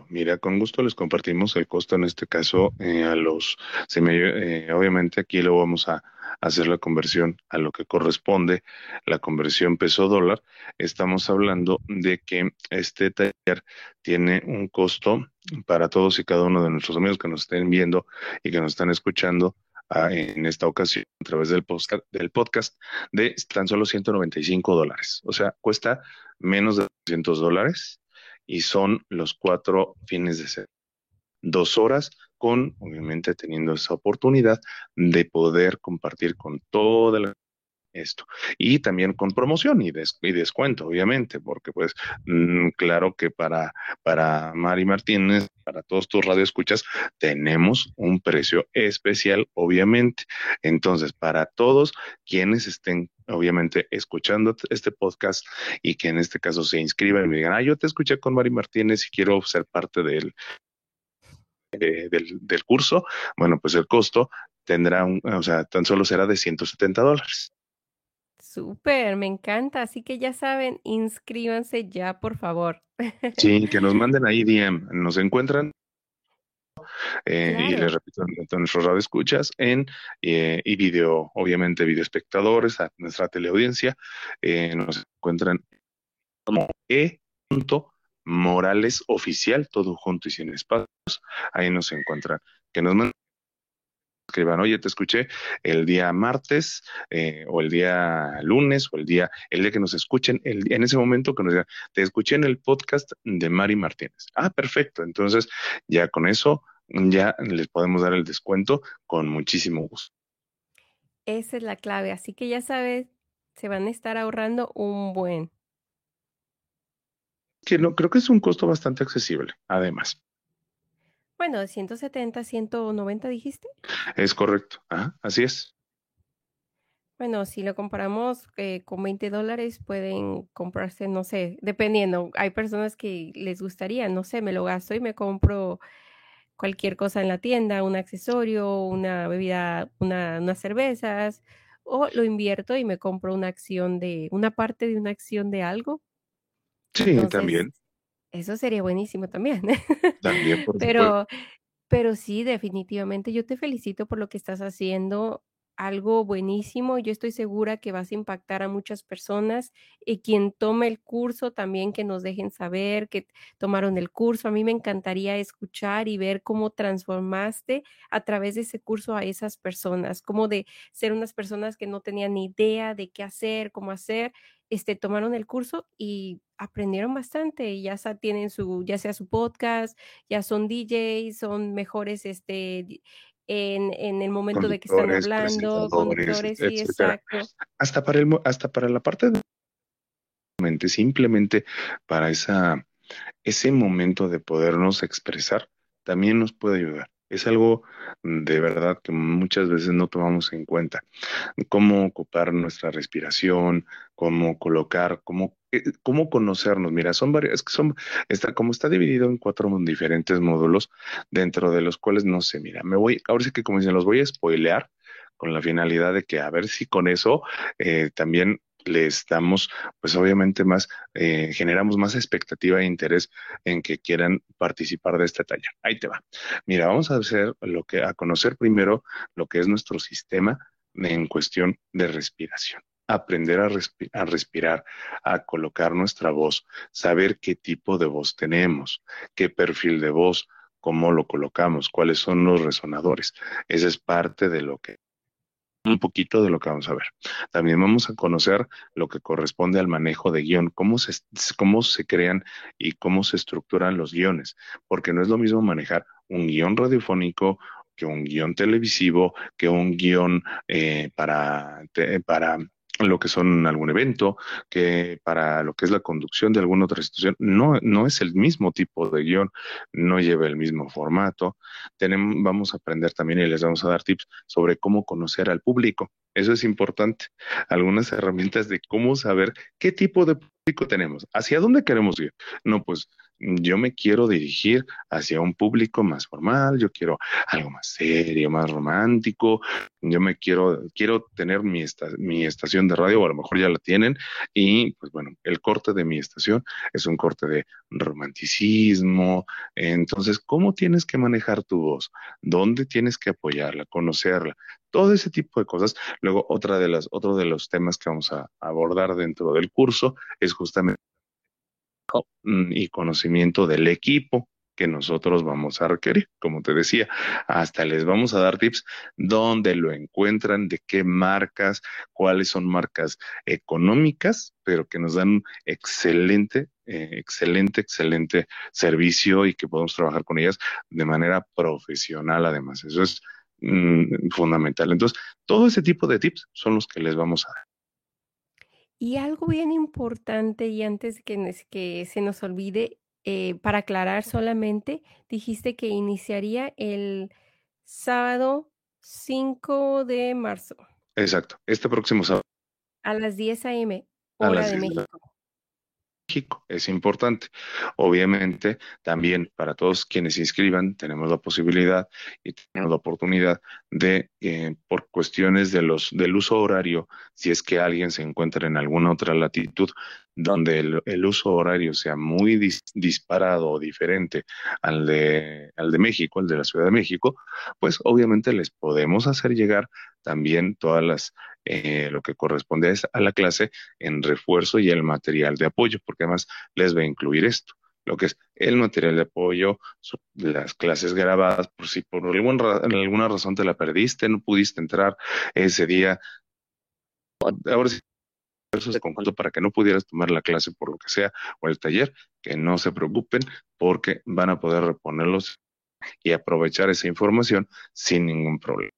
S2: mira, con gusto les compartimos el costo en este caso eh, a los, se me, eh, obviamente aquí lo vamos a hacer la conversión a lo que corresponde, la conversión peso dólar. Estamos hablando de que este taller tiene un costo para todos y cada uno de nuestros amigos que nos estén viendo y que nos están escuchando ah, en esta ocasión a través del podcast, del podcast de tan solo 195 dólares. O sea, cuesta menos de 200 dólares y son los cuatro fines de semana. Dos horas con, obviamente, teniendo esa oportunidad de poder compartir con toda la esto. Y también con promoción y, descuento, obviamente, porque pues mm, claro que para, para Mari Martínez, para todos tus radioescuchas, tenemos un precio especial, obviamente. Entonces, para todos quienes estén obviamente escuchando este podcast y que en este caso se inscriban y me digan, ah, yo te escuché con Mari Martínez y quiero ser parte del, del, del curso, bueno, pues el costo tendrá un, o sea, tan solo será de 170 dólares.
S1: Súper, me encanta. Así que ya saben, inscríbanse ya, por favor.
S2: Sí, que nos manden ahí DM. Nos encuentran eh, y les repito a nuestros radioescuchas en eh, y video, obviamente video espectadores, a nuestra teleaudiencia, eh, nos encuentran como e. Morales oficial, todo junto y sin espacios, ahí nos encuentran. Que nos manden escriban, oye, te escuché el día martes eh, o el día lunes o el día, el día que nos escuchen, el, en ese momento que nos digan, te escuché en el podcast de Mari Martínez. Ah, perfecto. Entonces, ya con eso, ya les podemos dar el descuento con muchísimo gusto.
S1: Esa es la clave. Así que ya sabes, se van a estar ahorrando un buen.
S2: Que no, creo que es un costo bastante accesible, además.
S1: Bueno, de 170 190 dijiste.
S2: Es correcto, así es.
S1: Bueno, si lo comparamos eh, con 20 dólares, pueden comprarse, no sé, dependiendo. Hay personas que les gustaría, no sé, me lo gasto y me compro cualquier cosa en la tienda, un accesorio, una bebida, una, unas cervezas, o lo invierto y me compro una acción de, una parte de una acción de algo.
S2: Sí, también.
S1: Eso sería buenísimo también.
S2: También, por
S1: Pero pero sí, definitivamente yo te felicito por lo que estás haciendo, algo buenísimo. Yo estoy segura que vas a impactar a muchas personas y quien tome el curso también que nos dejen saber que tomaron el curso. A mí me encantaría escuchar y ver cómo transformaste a través de ese curso a esas personas, como de ser unas personas que no tenían ni idea de qué hacer, cómo hacer este, tomaron el curso y aprendieron bastante, ya sea, tienen su, ya sea su podcast, ya son DJs, son mejores este, en, en el momento de que están hablando, conductores, sí, exacto.
S2: Hasta para, el, hasta para la parte de simplemente para esa, ese momento de podernos expresar, también nos puede ayudar. Es algo de verdad que muchas veces no tomamos en cuenta. Cómo ocupar nuestra respiración, cómo colocar, cómo, eh, cómo conocernos. Mira, son varias, que son, está, como está dividido en cuatro diferentes módulos, dentro de los cuales no sé, mira, me voy, ahora sí que como dicen, los voy a spoilear con la finalidad de que a ver si con eso eh, también les damos, pues obviamente más, eh, generamos más expectativa e interés en que quieran participar de este taller. Ahí te va. Mira, vamos a hacer lo que, a conocer primero lo que es nuestro sistema en cuestión de respiración. Aprender a, a respirar, a colocar nuestra voz, saber qué tipo de voz tenemos, qué perfil de voz, cómo lo colocamos, cuáles son los resonadores. Esa es parte de lo que un poquito de lo que vamos a ver. También vamos a conocer lo que corresponde al manejo de guion, cómo se, cómo se crean y cómo se estructuran los guiones, porque no es lo mismo manejar un guion radiofónico que un guion televisivo, que un guion eh, para, para lo que son algún evento, que para lo que es la conducción de alguna otra institución, no, no es el mismo tipo de guion, no lleva el mismo formato. Tenemos, vamos a aprender también y les vamos a dar tips sobre cómo conocer al público. Eso es importante. Algunas herramientas de cómo saber qué tipo de público tenemos, hacia dónde queremos ir. No, pues yo me quiero dirigir hacia un público más formal, yo quiero algo más serio, más romántico, yo me quiero, quiero tener mi, mi estación de radio, o a lo mejor ya la tienen, y pues bueno, el corte de mi estación es un corte de romanticismo, entonces, ¿cómo tienes que manejar tu voz? ¿Dónde tienes que apoyarla, conocerla? Todo ese tipo de cosas. Luego, otra de las, otro de los temas que vamos a abordar dentro del curso es justamente y conocimiento del equipo que nosotros vamos a requerir. Como te decía, hasta les vamos a dar tips dónde lo encuentran, de qué marcas, cuáles son marcas económicas, pero que nos dan excelente, eh, excelente, excelente servicio y que podemos trabajar con ellas de manera profesional además. Eso es mm, fundamental. Entonces, todo ese tipo de tips son los que les vamos a dar.
S1: Y algo bien importante, y antes que, que se nos olvide, eh, para aclarar solamente, dijiste que iniciaría el sábado 5 de marzo.
S2: Exacto, este próximo sábado.
S1: A las 10 a.m., hora de México.
S2: México. Es importante. Obviamente, también para todos quienes se inscriban, tenemos la posibilidad y tenemos la oportunidad de, eh, por cuestiones de los, del uso horario, si es que alguien se encuentra en alguna otra latitud donde el, uso horario sea muy disparado o diferente al de, al de México, al de la Ciudad de México, pues obviamente les podemos hacer llegar también todas las eh, lo que corresponde a la clase en refuerzo y el material de apoyo, porque además les va a incluir esto, lo que es el material de apoyo, las clases grabadas, por si por alguna razón te la perdiste, no pudiste entrar ese día, ahora sí de conjunto para que no pudieras tomar la clase por lo que sea o el taller, que no se preocupen porque van a poder reponerlos y aprovechar esa información sin ningún problema.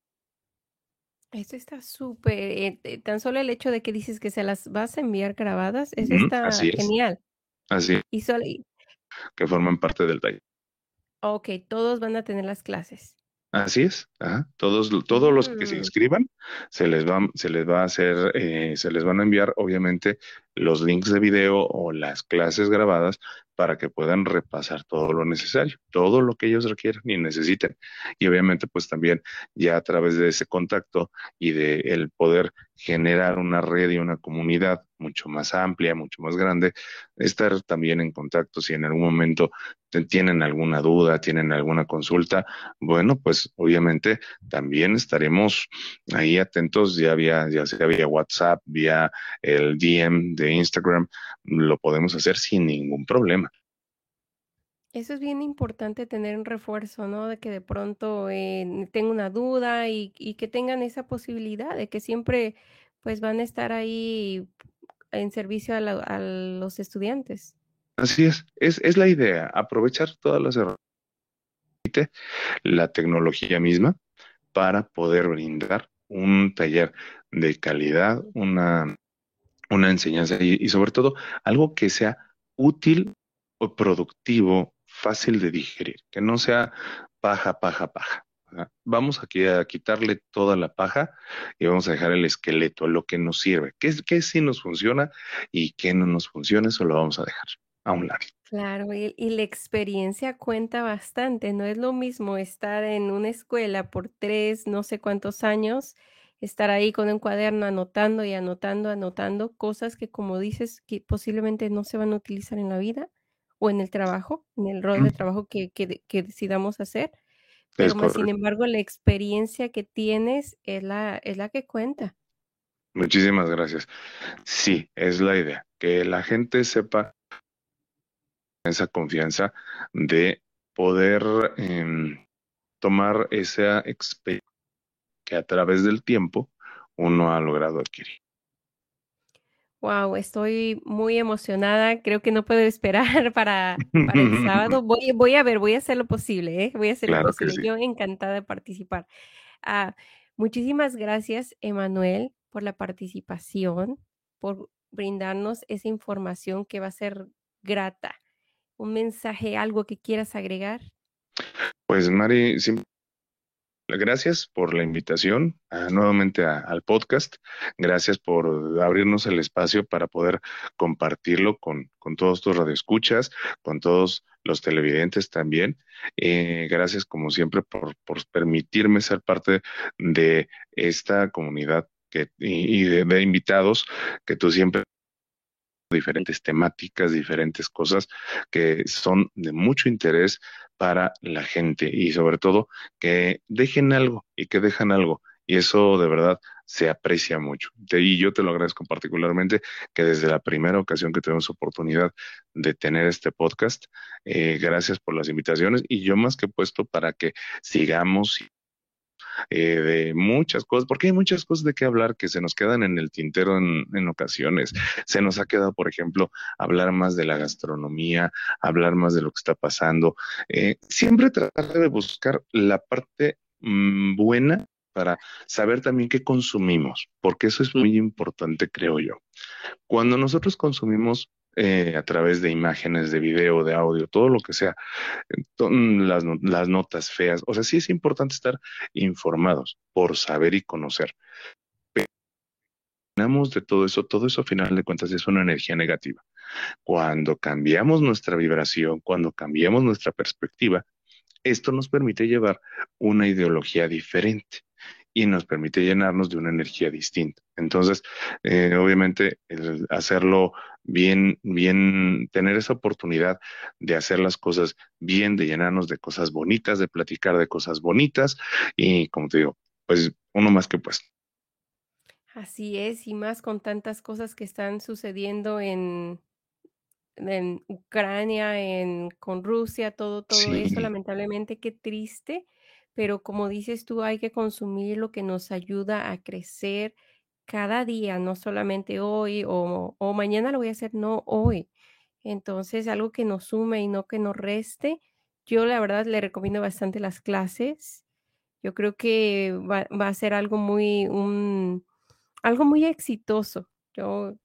S1: Eso está súper, eh, eh, tan solo el hecho de que dices que se las vas a enviar grabadas, eso está genial.
S2: Así es.
S1: Y solo,
S2: que forman parte del taller.
S1: ok, todos van a tener las clases.
S2: Así es, todos, todos los que se mm. inscriban se les va, se les va a hacer, eh, se les van a enviar obviamente los links de video o las clases grabadas para que puedan repasar todo lo necesario, todo lo que ellos requieran y necesiten. Y obviamente pues también ya a través de ese contacto y de el poder generar una red y una comunidad mucho más amplia, mucho más grande, estar también en contacto si en algún momento tienen alguna duda, tienen alguna consulta, bueno, pues obviamente también estaremos ahí atentos, ya había, ya sea vía WhatsApp, vía el DM de Instagram, lo podemos hacer sin ningún problema.
S1: Eso es bien importante tener un refuerzo, ¿no? De que de pronto eh, tenga una duda y, que tengan esa posibilidad de que siempre pues van a estar ahí en servicio a, los estudiantes.
S2: Así es. es, es la idea, aprovechar todas las herramientas, la tecnología misma, para poder brindar un taller de calidad, una una enseñanza y, sobre todo algo que sea útil o productivo, fácil de digerir, que no sea paja, paja, paja. Vamos aquí a quitarle toda la paja y vamos a dejar el esqueleto, lo que nos sirve, qué, qué sí nos funciona y qué no nos funciona, eso lo vamos a dejar a un lado.
S1: Claro, y, y, la experiencia cuenta bastante. No es lo mismo estar en una escuela por tres, no sé cuántos años, estar ahí con un cuaderno anotando y anotando, anotando cosas que como dices que posiblemente no se van a utilizar en la vida o en el trabajo, en el rol de trabajo que, que, decidamos hacer. Pero sin embargo la experiencia que tienes es la, es la que cuenta.
S2: Muchísimas gracias. Sí, es la idea, que la gente sepa esa confianza de poder em, tomar esa experiencia que a través del tiempo uno ha logrado adquirir.
S1: Wow, estoy muy emocionada. Creo que no puedo esperar para, el sábado. Voy, voy, a ver, voy a hacer lo posible, ¿eh? Voy a hacer lo posible. Yo encantada de participar. Ah, muchísimas gracias, Emanuel, por la participación, por brindarnos esa información que va a ser grata. Un mensaje, algo que quieras agregar.
S2: Pues, Mari, gracias por la invitación nuevamente al podcast. Gracias por abrirnos el espacio para poder compartirlo con, con todos tus radioescuchas, con todos los televidentes también. Eh, gracias, como siempre, por, permitirme ser parte de esta comunidad que, y, de invitados que tú siempre diferentes temáticas, diferentes cosas que son de mucho interés para la gente y sobre todo que dejen algo y que dejan algo. Y eso de verdad se aprecia mucho. Y yo te lo agradezco particularmente que desde la primera ocasión que tenemos oportunidad de tener este podcast, eh, gracias por las invitaciones y yo más que puesto para que sigamos eh, de muchas cosas, porque hay muchas cosas de qué hablar que se nos quedan en el tintero en, ocasiones. Se nos ha quedado, por ejemplo, hablar más de la gastronomía, hablar más de lo que está pasando. Eh, siempre tratar de buscar la parte mm, buena para saber también qué consumimos, porque eso es muy importante, creo yo. Cuando nosotros consumimos eh, a través de imágenes, de video, de audio, todo lo que sea, las, las notas feas. O sea, sí es importante estar informados por saber y conocer. Pero de todo eso, todo eso a final de cuentas es una energía negativa. Cuando cambiamos nuestra vibración, cuando cambiamos nuestra perspectiva, esto nos permite llevar una ideología diferente y nos permite llenarnos de una energía distinta. Entonces, eh, obviamente, el hacerlo bien, bien, tener esa oportunidad de hacer las cosas bien, de llenarnos de cosas bonitas, de platicar de cosas bonitas y, como te digo, pues uno más que pues.
S1: Así es, y más con tantas cosas que están sucediendo en, en Ucrania, en, con Rusia, todo, todo eso, lamentablemente, qué triste pero como dices tú, hay que consumir lo que nos ayuda a crecer cada día, no solamente hoy o, mañana lo voy a hacer, no hoy. Entonces, algo que nos sume y no que nos reste. Yo la verdad le recomiendo bastante las clases. Yo creo que va, a ser algo muy, un, algo muy exitoso. Yo,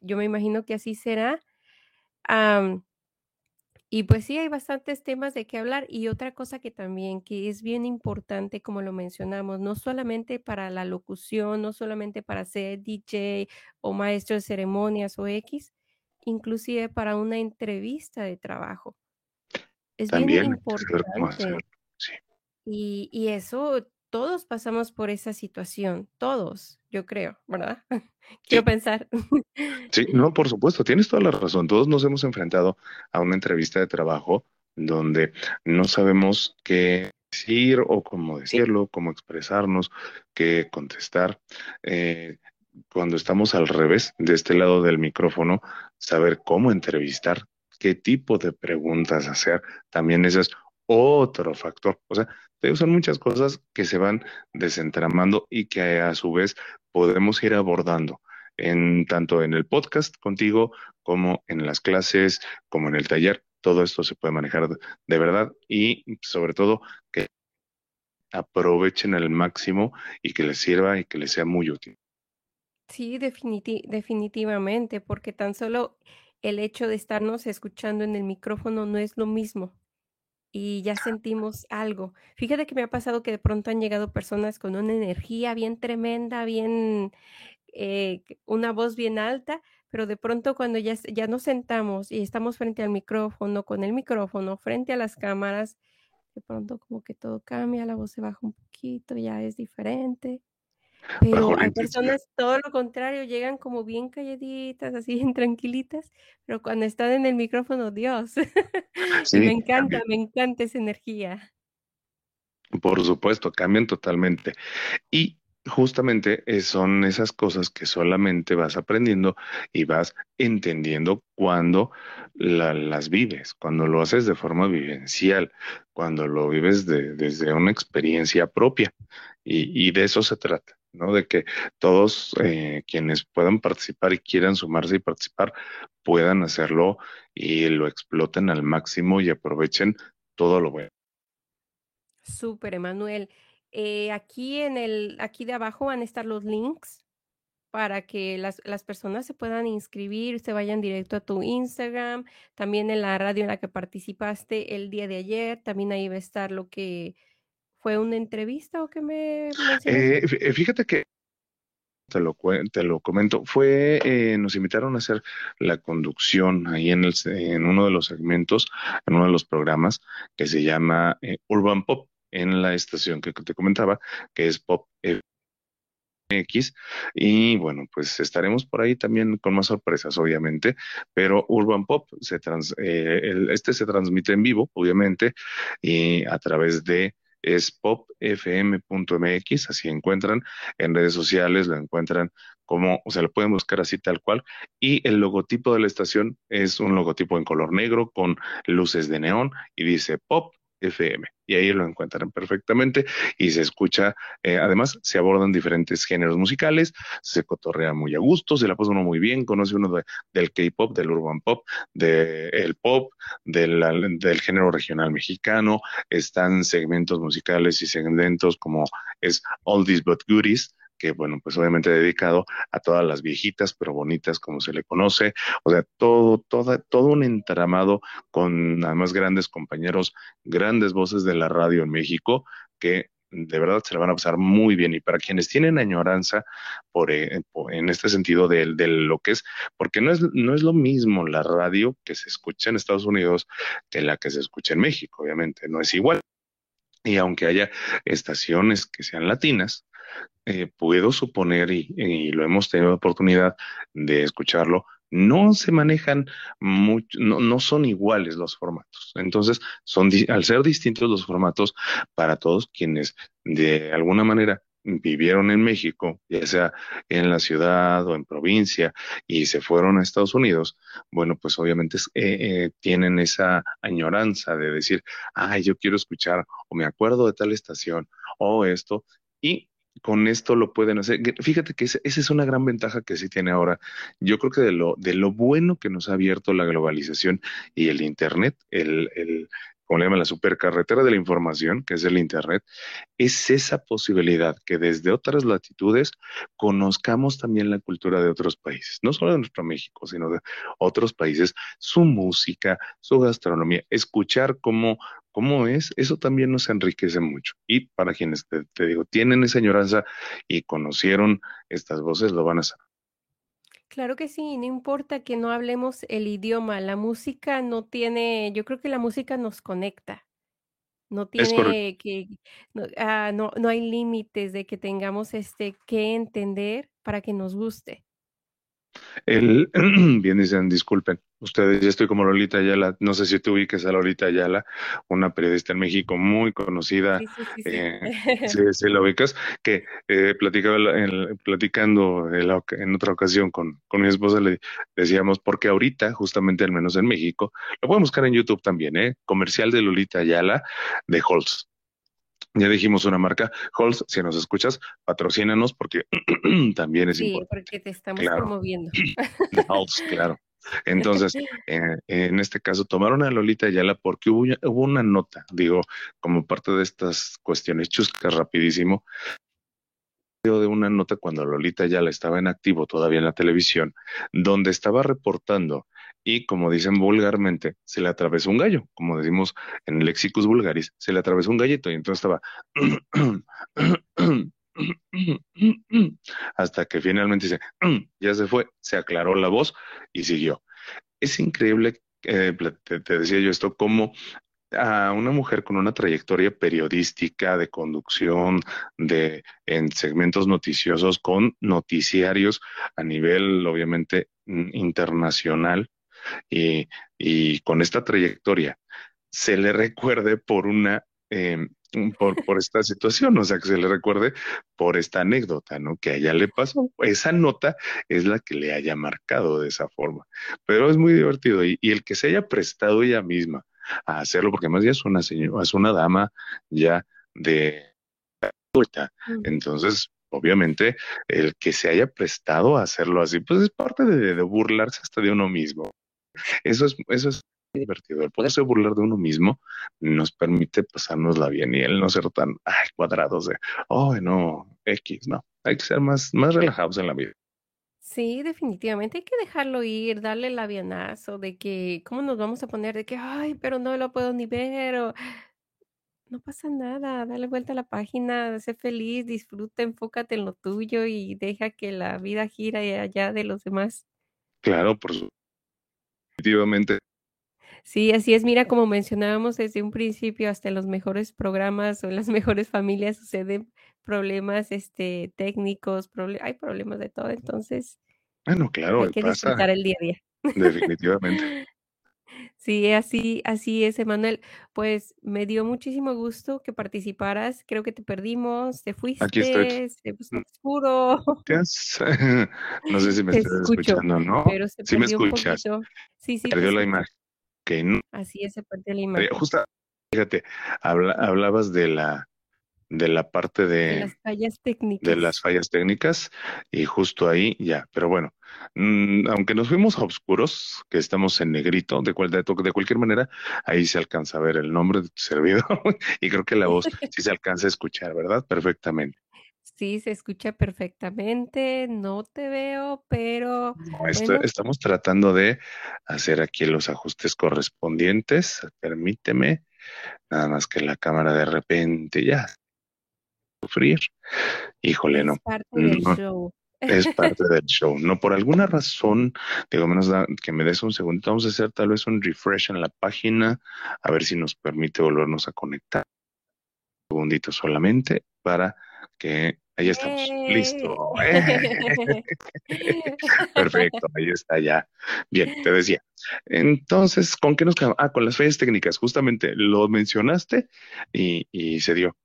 S1: yo me imagino que así será. Y pues sí, hay bastantes temas de qué hablar y otra cosa que también que es bien importante, como lo mencionamos, no solamente para la locución, no solamente para ser DJ o maestro de ceremonias o X, inclusive para una entrevista de trabajo. Es bien importante. Y, y eso todos pasamos por esa situación, todos, yo creo, ¿verdad? Quiero pensar.
S2: Sí, no, por supuesto, tienes toda la razón. Todos nos hemos enfrentado a una entrevista de trabajo donde no sabemos qué decir o cómo decirlo, cómo expresarnos, qué contestar. Eh, cuando estamos al revés, de este lado del micrófono, saber cómo entrevistar, qué tipo de preguntas hacer, también ese es otro factor. O sea, son muchas cosas que se van desentramando y que a su vez podemos ir abordando en tanto en el podcast contigo como en las clases, como en el taller. Todo esto se puede manejar de verdad y sobre todo que aprovechen al máximo y que les sirva y que les sea muy útil.
S1: Sí, definitivamente, porque tan solo el hecho de estarnos escuchando en el micrófono no es lo mismo y ya sentimos algo. Fíjate que me ha pasado que de pronto han llegado personas con una energía bien tremenda, bien, eh, una voz bien alta, pero de pronto cuando ya, ya nos sentamos y estamos frente al micrófono, con el micrófono, frente a las cámaras, de pronto como que todo cambia, la voz se baja un poquito, ya es diferente. Pero hay personas, todo lo contrario, llegan como bien calladitas, así bien tranquilitas, pero cuando están en el micrófono, Dios, me encanta, me encanta esa energía.
S2: Por supuesto, cambian totalmente. Y justamente eh, son esas cosas que solamente vas aprendiendo y vas entendiendo cuando las vives, cuando lo haces de forma vivencial, cuando lo vives desde una experiencia propia. y de eso se trata. De que todos eh, quienes puedan participar y quieran sumarse y participar puedan hacerlo y lo exploten al máximo y aprovechen todo lo bueno.
S1: Súper, Emanuel. Eh, aquí en el, aquí de abajo van a estar los links para que las, las, personas se puedan inscribir, se vayan directo a tu Instagram, también en la radio en la que participaste el día de ayer, también ahí va a estar lo que fue una entrevista o qué me
S2: eh, eh, fíjate que te lo, te lo comento, fue, eh, nos invitaron a hacer la conducción ahí en, el, en uno de los segmentos, en uno de los programas que se llama Urban Pop, en la estación que te comentaba, que es Pop X y bueno pues estaremos por ahí también con más sorpresas obviamente pero Urban Pop se trans, eh, este se transmite en vivo obviamente y a través de es popfm.mx, así encuentran en redes sociales, lo encuentran como, o sea, lo pueden buscar así tal cual, y el logotipo de la estación es un logotipo en color negro con luces de neón y dice Pop FM y ahí lo encuentran perfectamente y se escucha, eh, además se abordan diferentes géneros musicales, se cotorrea muy a gusto, se la pasa uno muy bien, conoce uno del K-pop, del urban pop, del pop, del, del género regional mexicano, están segmentos musicales y segmentos como es All These But Goodies, que bueno, pues obviamente dedicado a todas las viejitas, pero bonitas como se le conoce, o sea, todo, toda, todo un entramado con además grandes compañeros, grandes voces de la radio en México, que de verdad se le van a pasar muy bien. Y para quienes tienen añoranza por, eh, en este sentido de, de, lo que es, porque no es, no es lo mismo la radio que se escucha en Estados Unidos que la que se escucha en México, obviamente, no es igual. Y aunque haya estaciones que sean latinas, eh, puedo suponer, y, lo hemos tenido la oportunidad de escucharlo, no se manejan mucho, no, no, son iguales los formatos. Entonces, son al ser distintos los formatos para todos quienes de alguna manera vivieron en México, ya sea en la ciudad o en provincia, y se fueron a Estados Unidos, bueno, pues obviamente eh, eh, tienen esa añoranza de decir, ay, yo quiero escuchar, o me acuerdo de tal estación, o esto, y con esto lo pueden hacer. Fíjate que esa es una gran ventaja que sí tiene ahora. Yo creo que de lo, de lo bueno que nos ha abierto la globalización y el Internet, el, el, como le llaman la supercarretera de la información, que es el Internet, es esa posibilidad que desde otras latitudes conozcamos también la cultura de otros países, no solo de nuestro México, sino de otros países, su música, su gastronomía, escuchar cómo, cómo es, eso también nos enriquece mucho. Y para quienes, te, te digo, tienen esa añoranza y conocieron estas voces, lo van a saber.
S1: Claro que sí, no importa que no hablemos el idioma, la música no tiene, yo creo que la música nos conecta, no tiene que, no, ah, no, no hay límites de que tengamos este que entender para que nos guste.
S2: El, bien dicen, disculpen, ustedes, ya estoy como Lolita Ayala, no sé si tú ubiques a Lolita Ayala, una periodista en México muy conocida, sí, sí, sí, eh, sí, la ubicas, que eh, platicaba platicando en, otra ocasión con, con mi esposa, le decíamos, porque ahorita, justamente al menos en México, lo pueden buscar en YouTube también, ¿eh? Comercial de Lolita Ayala de Holz. Ya dijimos una marca. Holz, si nos escuchas, patrocínanos porque también es importante.
S1: Sí, porque te estamos promoviendo.
S2: Holz, claro. Entonces, eh, en este caso, tomaron a Lolita Ayala porque hubo, hubo una nota, digo, como parte de estas cuestiones chuscas, rapidísimo, de una nota cuando Lolita Ayala estaba en activo todavía en la televisión, donde estaba reportando y como dicen vulgarmente, se le atravesó un gallo, como decimos en el lexicus vulgaris, se le atravesó un gallito y entonces estaba hasta que finalmente dice, ya se fue, se aclaró la voz y siguió. Es increíble, eh, te, decía yo esto, como a una mujer con una trayectoria periodística de conducción de en segmentos noticiosos con noticiarios a nivel obviamente internacional y, con esta trayectoria se le recuerde por una eh, por, por, esta situación, o sea, que se le recuerde por esta anécdota, ¿no? Que a ella le pasó. Esa nota es la que le haya marcado de esa forma. Pero es muy divertido y, y el que se haya prestado ella misma a hacerlo, porque más ya es una señora, es una dama ya de adulta. Entonces, obviamente, el que se haya prestado a hacerlo así, pues es parte de, de burlarse hasta de uno mismo. Eso es, eso es divertido. El poderse burlar de uno mismo nos permite pasárnosla bien y el no ser tan ay, cuadrados de, oh, no, X, no. Hay que ser más, más relajados en la vida.
S1: Sí, definitivamente hay que dejarlo ir, darle el avianazo de que, ¿cómo nos vamos a poner? De que, ay, pero no lo puedo ni ver. O... No pasa nada, dale vuelta a la página, sé feliz, disfruta, enfócate en lo tuyo y deja que la vida gire allá de los demás.
S2: Claro, por su definitivamente.
S1: Sí, así es. Mira, como mencionábamos desde un principio, hasta en los mejores programas o en las mejores familias suceden problemas este, técnicos, hay problemas de todo, entonces
S2: Bueno, claro,
S1: hay que
S2: pasa
S1: disfrutar el día a día.
S2: definitivamente.
S1: Sí, así así es, Emanuel. Pues, me dio muchísimo gusto que participaras. Creo que te perdimos, te
S2: Aquí estoy.
S1: fuiste, se puso oscuro.
S2: No sé si me
S1: Te
S2: estás
S1: escucho,
S2: escuchando, ¿no?
S1: pero se
S2: ¿Sí me escuchas?
S1: Sí, sí, te
S2: Perdió la imagen. Que no
S1: Así es, se perdió la
S2: eh,
S1: imagen.
S2: justa fíjate, habla hablabas de la de la parte
S1: De
S2: de
S1: las fallas
S2: de las
S1: técnicas.
S2: fallas técnicas y justo ahí ya, pero bueno, mm, aunque nos fuimos a oscuros, que estamos en negrito, de, cual, de, de cualquier manera, ahí se alcanza a ver el nombre de tu servidor y creo que la voz sí se alcanza a escuchar, ¿verdad? Perfectamente.
S1: Sí, se escucha perfectamente, no te veo, pero
S2: No, esto-
S1: bueno,
S2: estamos tratando de hacer aquí los ajustes correspondientes. Permíteme, nada más que la cámara de repente ya sufrir. Híjole, no.
S1: es parte del
S2: No,
S1: show.
S2: es parte del show. No, por alguna razón, digo, menos da- que me des un segundito, vamos a hacer tal vez un refresh en la página, a ver si nos permite volvernos a conectar. Un segundito solamente para que ahí estamos.
S1: ¡Eh!
S2: Listo. Perfecto, ahí está ya. Bien, te decía. Entonces, ¿con qué nos quedamos? Ah, con las fallas técnicas, justamente lo mencionaste y, y se dio.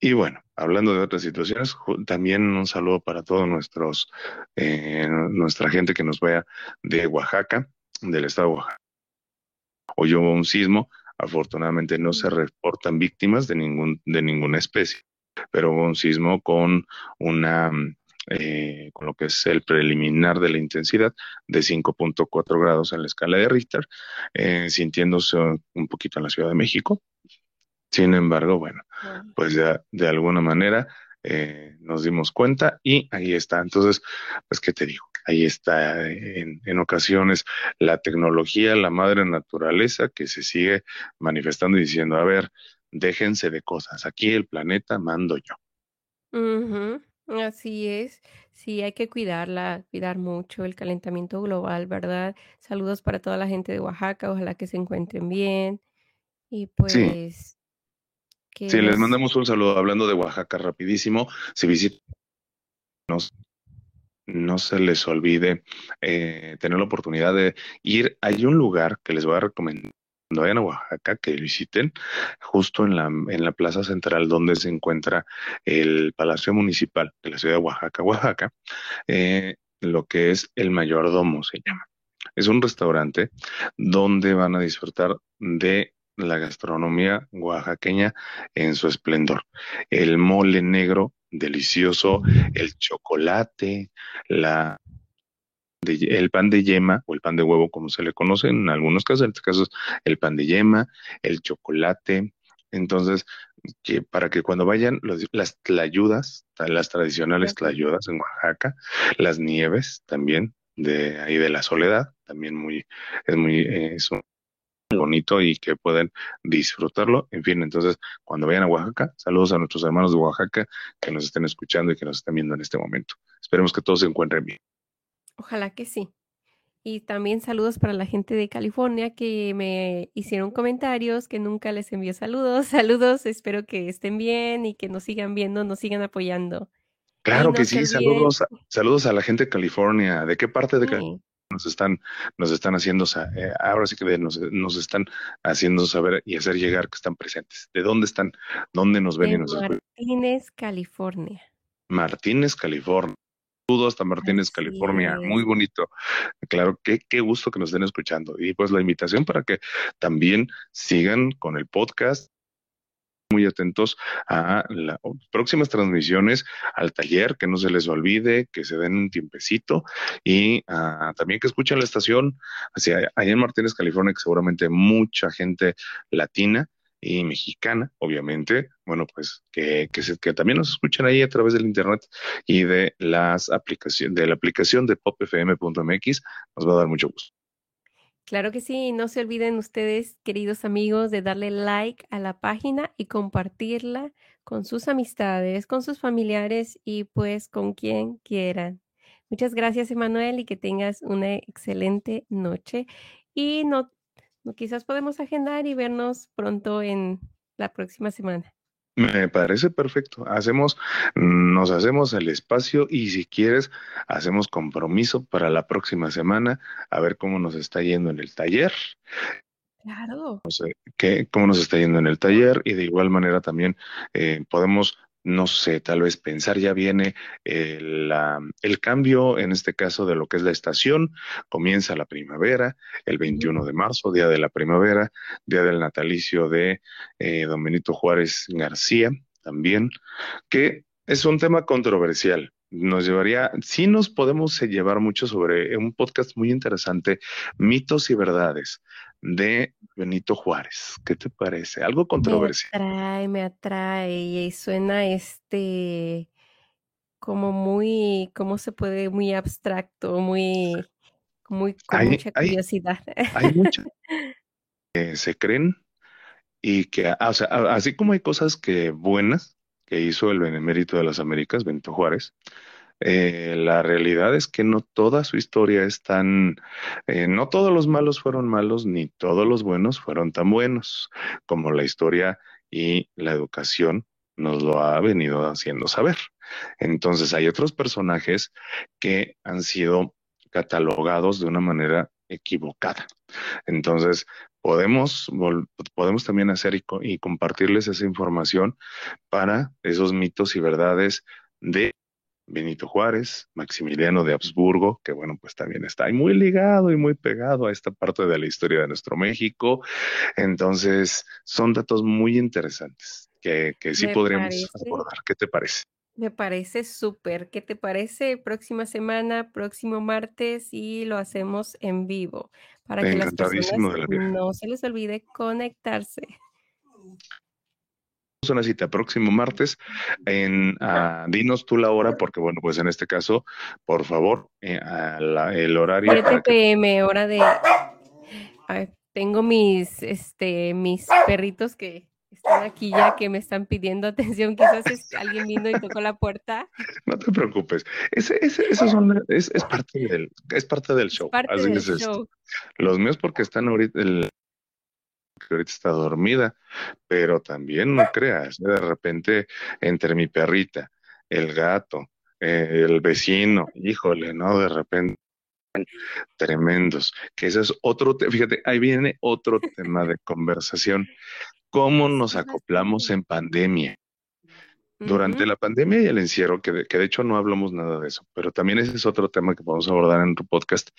S2: Y bueno, hablando de otras situaciones, también un saludo para todos nuestros, eh, nuestra gente que nos vea de Oaxaca, del estado de Oaxaca. Hoy hubo un sismo, afortunadamente no se reportan víctimas de ningún, de ninguna especie, pero hubo un sismo con una, eh, con lo que es el preliminar de la intensidad de 5.4 grados en la escala de Richter, eh, sintiéndose un poquito en la Ciudad de México. Sin embargo, bueno, pues de, de alguna manera eh, nos dimos cuenta y ahí está. Entonces, pues, ¿qué te digo? Ahí está eh, en, en ocasiones la tecnología, la madre naturaleza que se sigue manifestando y diciendo, a ver, déjense de cosas, aquí el planeta mando yo.
S1: Así es. Sí, hay que cuidarla, cuidar mucho el calentamiento global, ¿verdad? Saludos para toda la gente de Oaxaca, ojalá que se encuentren bien. Y
S2: Sí,
S1: pues que
S2: sí, les
S1: nos
S2: mandamos un saludo hablando de Oaxaca rapidísimo. Si visitan, no se les olvide eh, tener la oportunidad de ir. Hay un lugar que les voy a recomendar cuando vayan a Oaxaca que visiten, justo en la, plaza central donde se encuentra el Palacio Municipal de la ciudad de Oaxaca, Oaxaca, eh, lo que es el Mayordomo se llama. Es un restaurante donde van a disfrutar de la gastronomía oaxaqueña en su esplendor. El mole negro, delicioso, el chocolate, la de, el pan de yema o el pan de huevo, como se le conoce en algunos casos, en este caso el pan de yema, el chocolate. Entonces, que para que cuando vayan los, las tlayudas, las tradicionales tlayudas en Oaxaca, las nieves también de ahí de la soledad, también muy, es muy, eh, es un bonito y que pueden disfrutarlo. En fin, entonces, cuando vayan a Oaxaca, saludos a nuestros hermanos de Oaxaca que nos estén escuchando y que nos estén viendo en este momento. Esperemos que todos se encuentren bien.
S1: Ojalá que sí. Y también saludos para la gente de California que me hicieron comentarios, que nunca les envió saludos. Saludos, espero que estén bien y que nos sigan viendo, nos sigan apoyando.
S2: Claro que sí, saludos, saludos a la gente de California. ¿De qué parte de California nos están, nos están haciendo, eh, ahora sí que nos, nos están haciendo saber y hacer llegar que están presentes? ¿De dónde están? ¿Dónde nos ven y nos escuchan?
S1: Martínez, California.
S2: Martínez, California. Saludos hasta Martínez, California. Muy bonito. Claro, qué, qué gusto que nos estén escuchando. Y pues la invitación para que también sigan con el podcast, muy atentos a las próximas transmisiones, al taller, que no se les olvide, que se den un tiempecito y ah, también que escuchen la estación hacia allá en Martínez, California, que seguramente mucha gente latina y mexicana, obviamente, bueno, pues que, que, también nos escuchen ahí a través del internet y de las aplicaciones, de la aplicación de popfm.mx, nos va a dar mucho gusto.
S1: Claro que sí, no se olviden ustedes, queridos amigos, de darle like a la página y compartirla con sus amistades, con sus familiares y pues con quien quieran. Muchas gracias, Emanuel, y que tengas una excelente noche. Y no quizás podemos agendar y vernos pronto en la próxima semana.
S2: Me parece perfecto. Hacemos, nos hacemos el espacio y si quieres, hacemos compromiso para la próxima semana a ver cómo nos está yendo en el taller.
S1: Claro.
S2: No sé, qué, cómo nos está yendo en el taller y de igual manera también eh, podemos no sé, tal vez pensar ya viene el, el, cambio, en este caso, de lo que es la estación. Comienza la primavera, el 21 de marzo, día de la primavera, día del natalicio de eh, Don Benito Juárez García, también, que es un tema controversial. Nos llevaría, sí nos podemos llevar mucho sobre un podcast muy interesante, mitos y verdades de Benito Juárez. ¿Qué te parece? Algo controversial.
S1: Me atrae, me atrae y suena este como muy, ¿cómo se puede? Muy abstracto, muy, muy con mucha curiosidad.
S2: Hay, muchas que se creen y que, ah, o sea, así como hay cosas que buenas que hizo el Benemérito de las Américas, Benito Juárez, eh, la realidad es que no toda su historia es tan, eh, no todos los malos fueron malos, ni todos los buenos fueron tan buenos, como la historia y la educación nos lo ha venido haciendo saber. Entonces hay otros personajes que han sido catalogados de una manera equivocada. Entonces, podemos, podemos también hacer y, y, compartirles esa información para esos mitos y verdades de Benito Juárez, Maximiliano de Habsburgo, que bueno, pues también está ahí muy ligado y muy pegado a esta parte de la historia de nuestro México. Entonces, son datos muy interesantes que, que sí podríamos abordar. ¿Qué te parece?
S1: Me parece súper. ¿Qué te parece? Próxima semana, próximo martes y lo hacemos en vivo para que las personas no se les olvide conectarse
S2: una cita próximo martes en uh, dinos tú la hora porque bueno pues en este caso por favor eh, la, el horario
S1: 7 pm hora de tengo mis este mis perritos que están aquí ya que me están pidiendo atención quizás es alguien vino y tocó la puerta.
S2: No te preocupes ese, ese, eso son, es, es, parte del es parte del show,
S1: parte del show.
S2: los míos porque están ahorita el, que ahorita está dormida, pero también no creas, de repente entre mi perrita, el gato, eh, el vecino, híjole, ¿no? De repente tremendos, que ese es otro, fíjate, ahí viene otro tema de conversación, cómo nos acoplamos en pandemia. Durante la pandemia y el encierro, que de, que de hecho no hablamos nada de eso, pero también ese es otro tema que a abordar en tu podcast.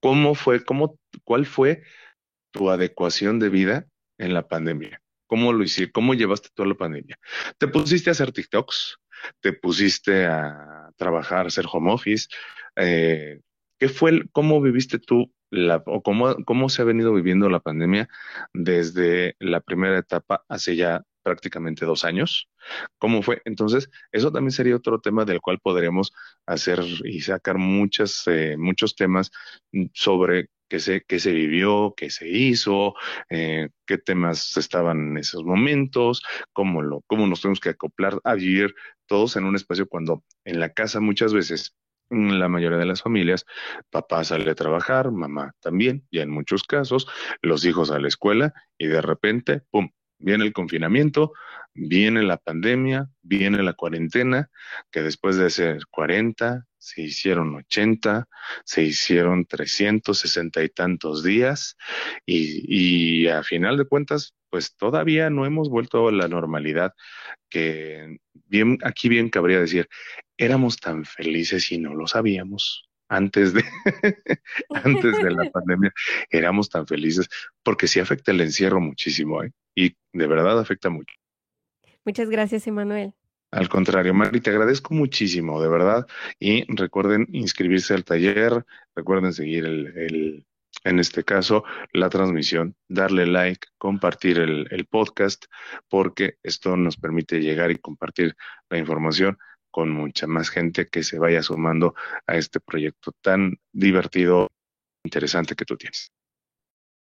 S2: ¿Cómo fue, cómo, cuál fue tu adecuación de vida en la pandemia? ¿Cómo lo hiciste? ¿Cómo llevaste toda la pandemia? ¿Te pusiste a hacer TikToks? ¿Te pusiste a trabajar, a hacer home office? Eh, ¿Qué fue, el, cómo viviste tú la, o cómo, cómo se ha venido viviendo la pandemia desde la primera etapa hace ya prácticamente dos años. ¿Cómo fue? Entonces, eso también sería otro tema del cual podríamos hacer y sacar muchas, eh, muchos temas sobre qué se, se vivió, qué se hizo, eh, qué temas estaban en esos momentos, cómo, lo, cómo nos tenemos que acoplar a vivir todos en un espacio cuando en la casa muchas veces en la mayoría de las familias, papá sale a trabajar, mamá también, y en muchos casos, los hijos a la escuela, y de repente, ¡pum!, viene el confinamiento, viene la pandemia, viene la cuarentena, que después de ser 40, se hicieron 80, se hicieron 360 y tantos días, y, y a final de cuentas, pues todavía no hemos vuelto a la normalidad, que bien, aquí bien cabría decir, éramos tan felices y no lo sabíamos antes de, antes de la pandemia, éramos tan felices, porque sí afecta el encierro muchísimo, ¿eh? y de verdad afecta mucho.
S1: Muchas gracias, Emanuel.
S2: Al contrario, Mari, te agradezco muchísimo, de verdad, y recuerden inscribirse al taller, recuerden seguir el, el en este caso, la transmisión, darle like, compartir el, el podcast, porque esto nos permite llegar y compartir la información con mucha más gente que se vaya sumando a este proyecto tan divertido, interesante que tú tienes.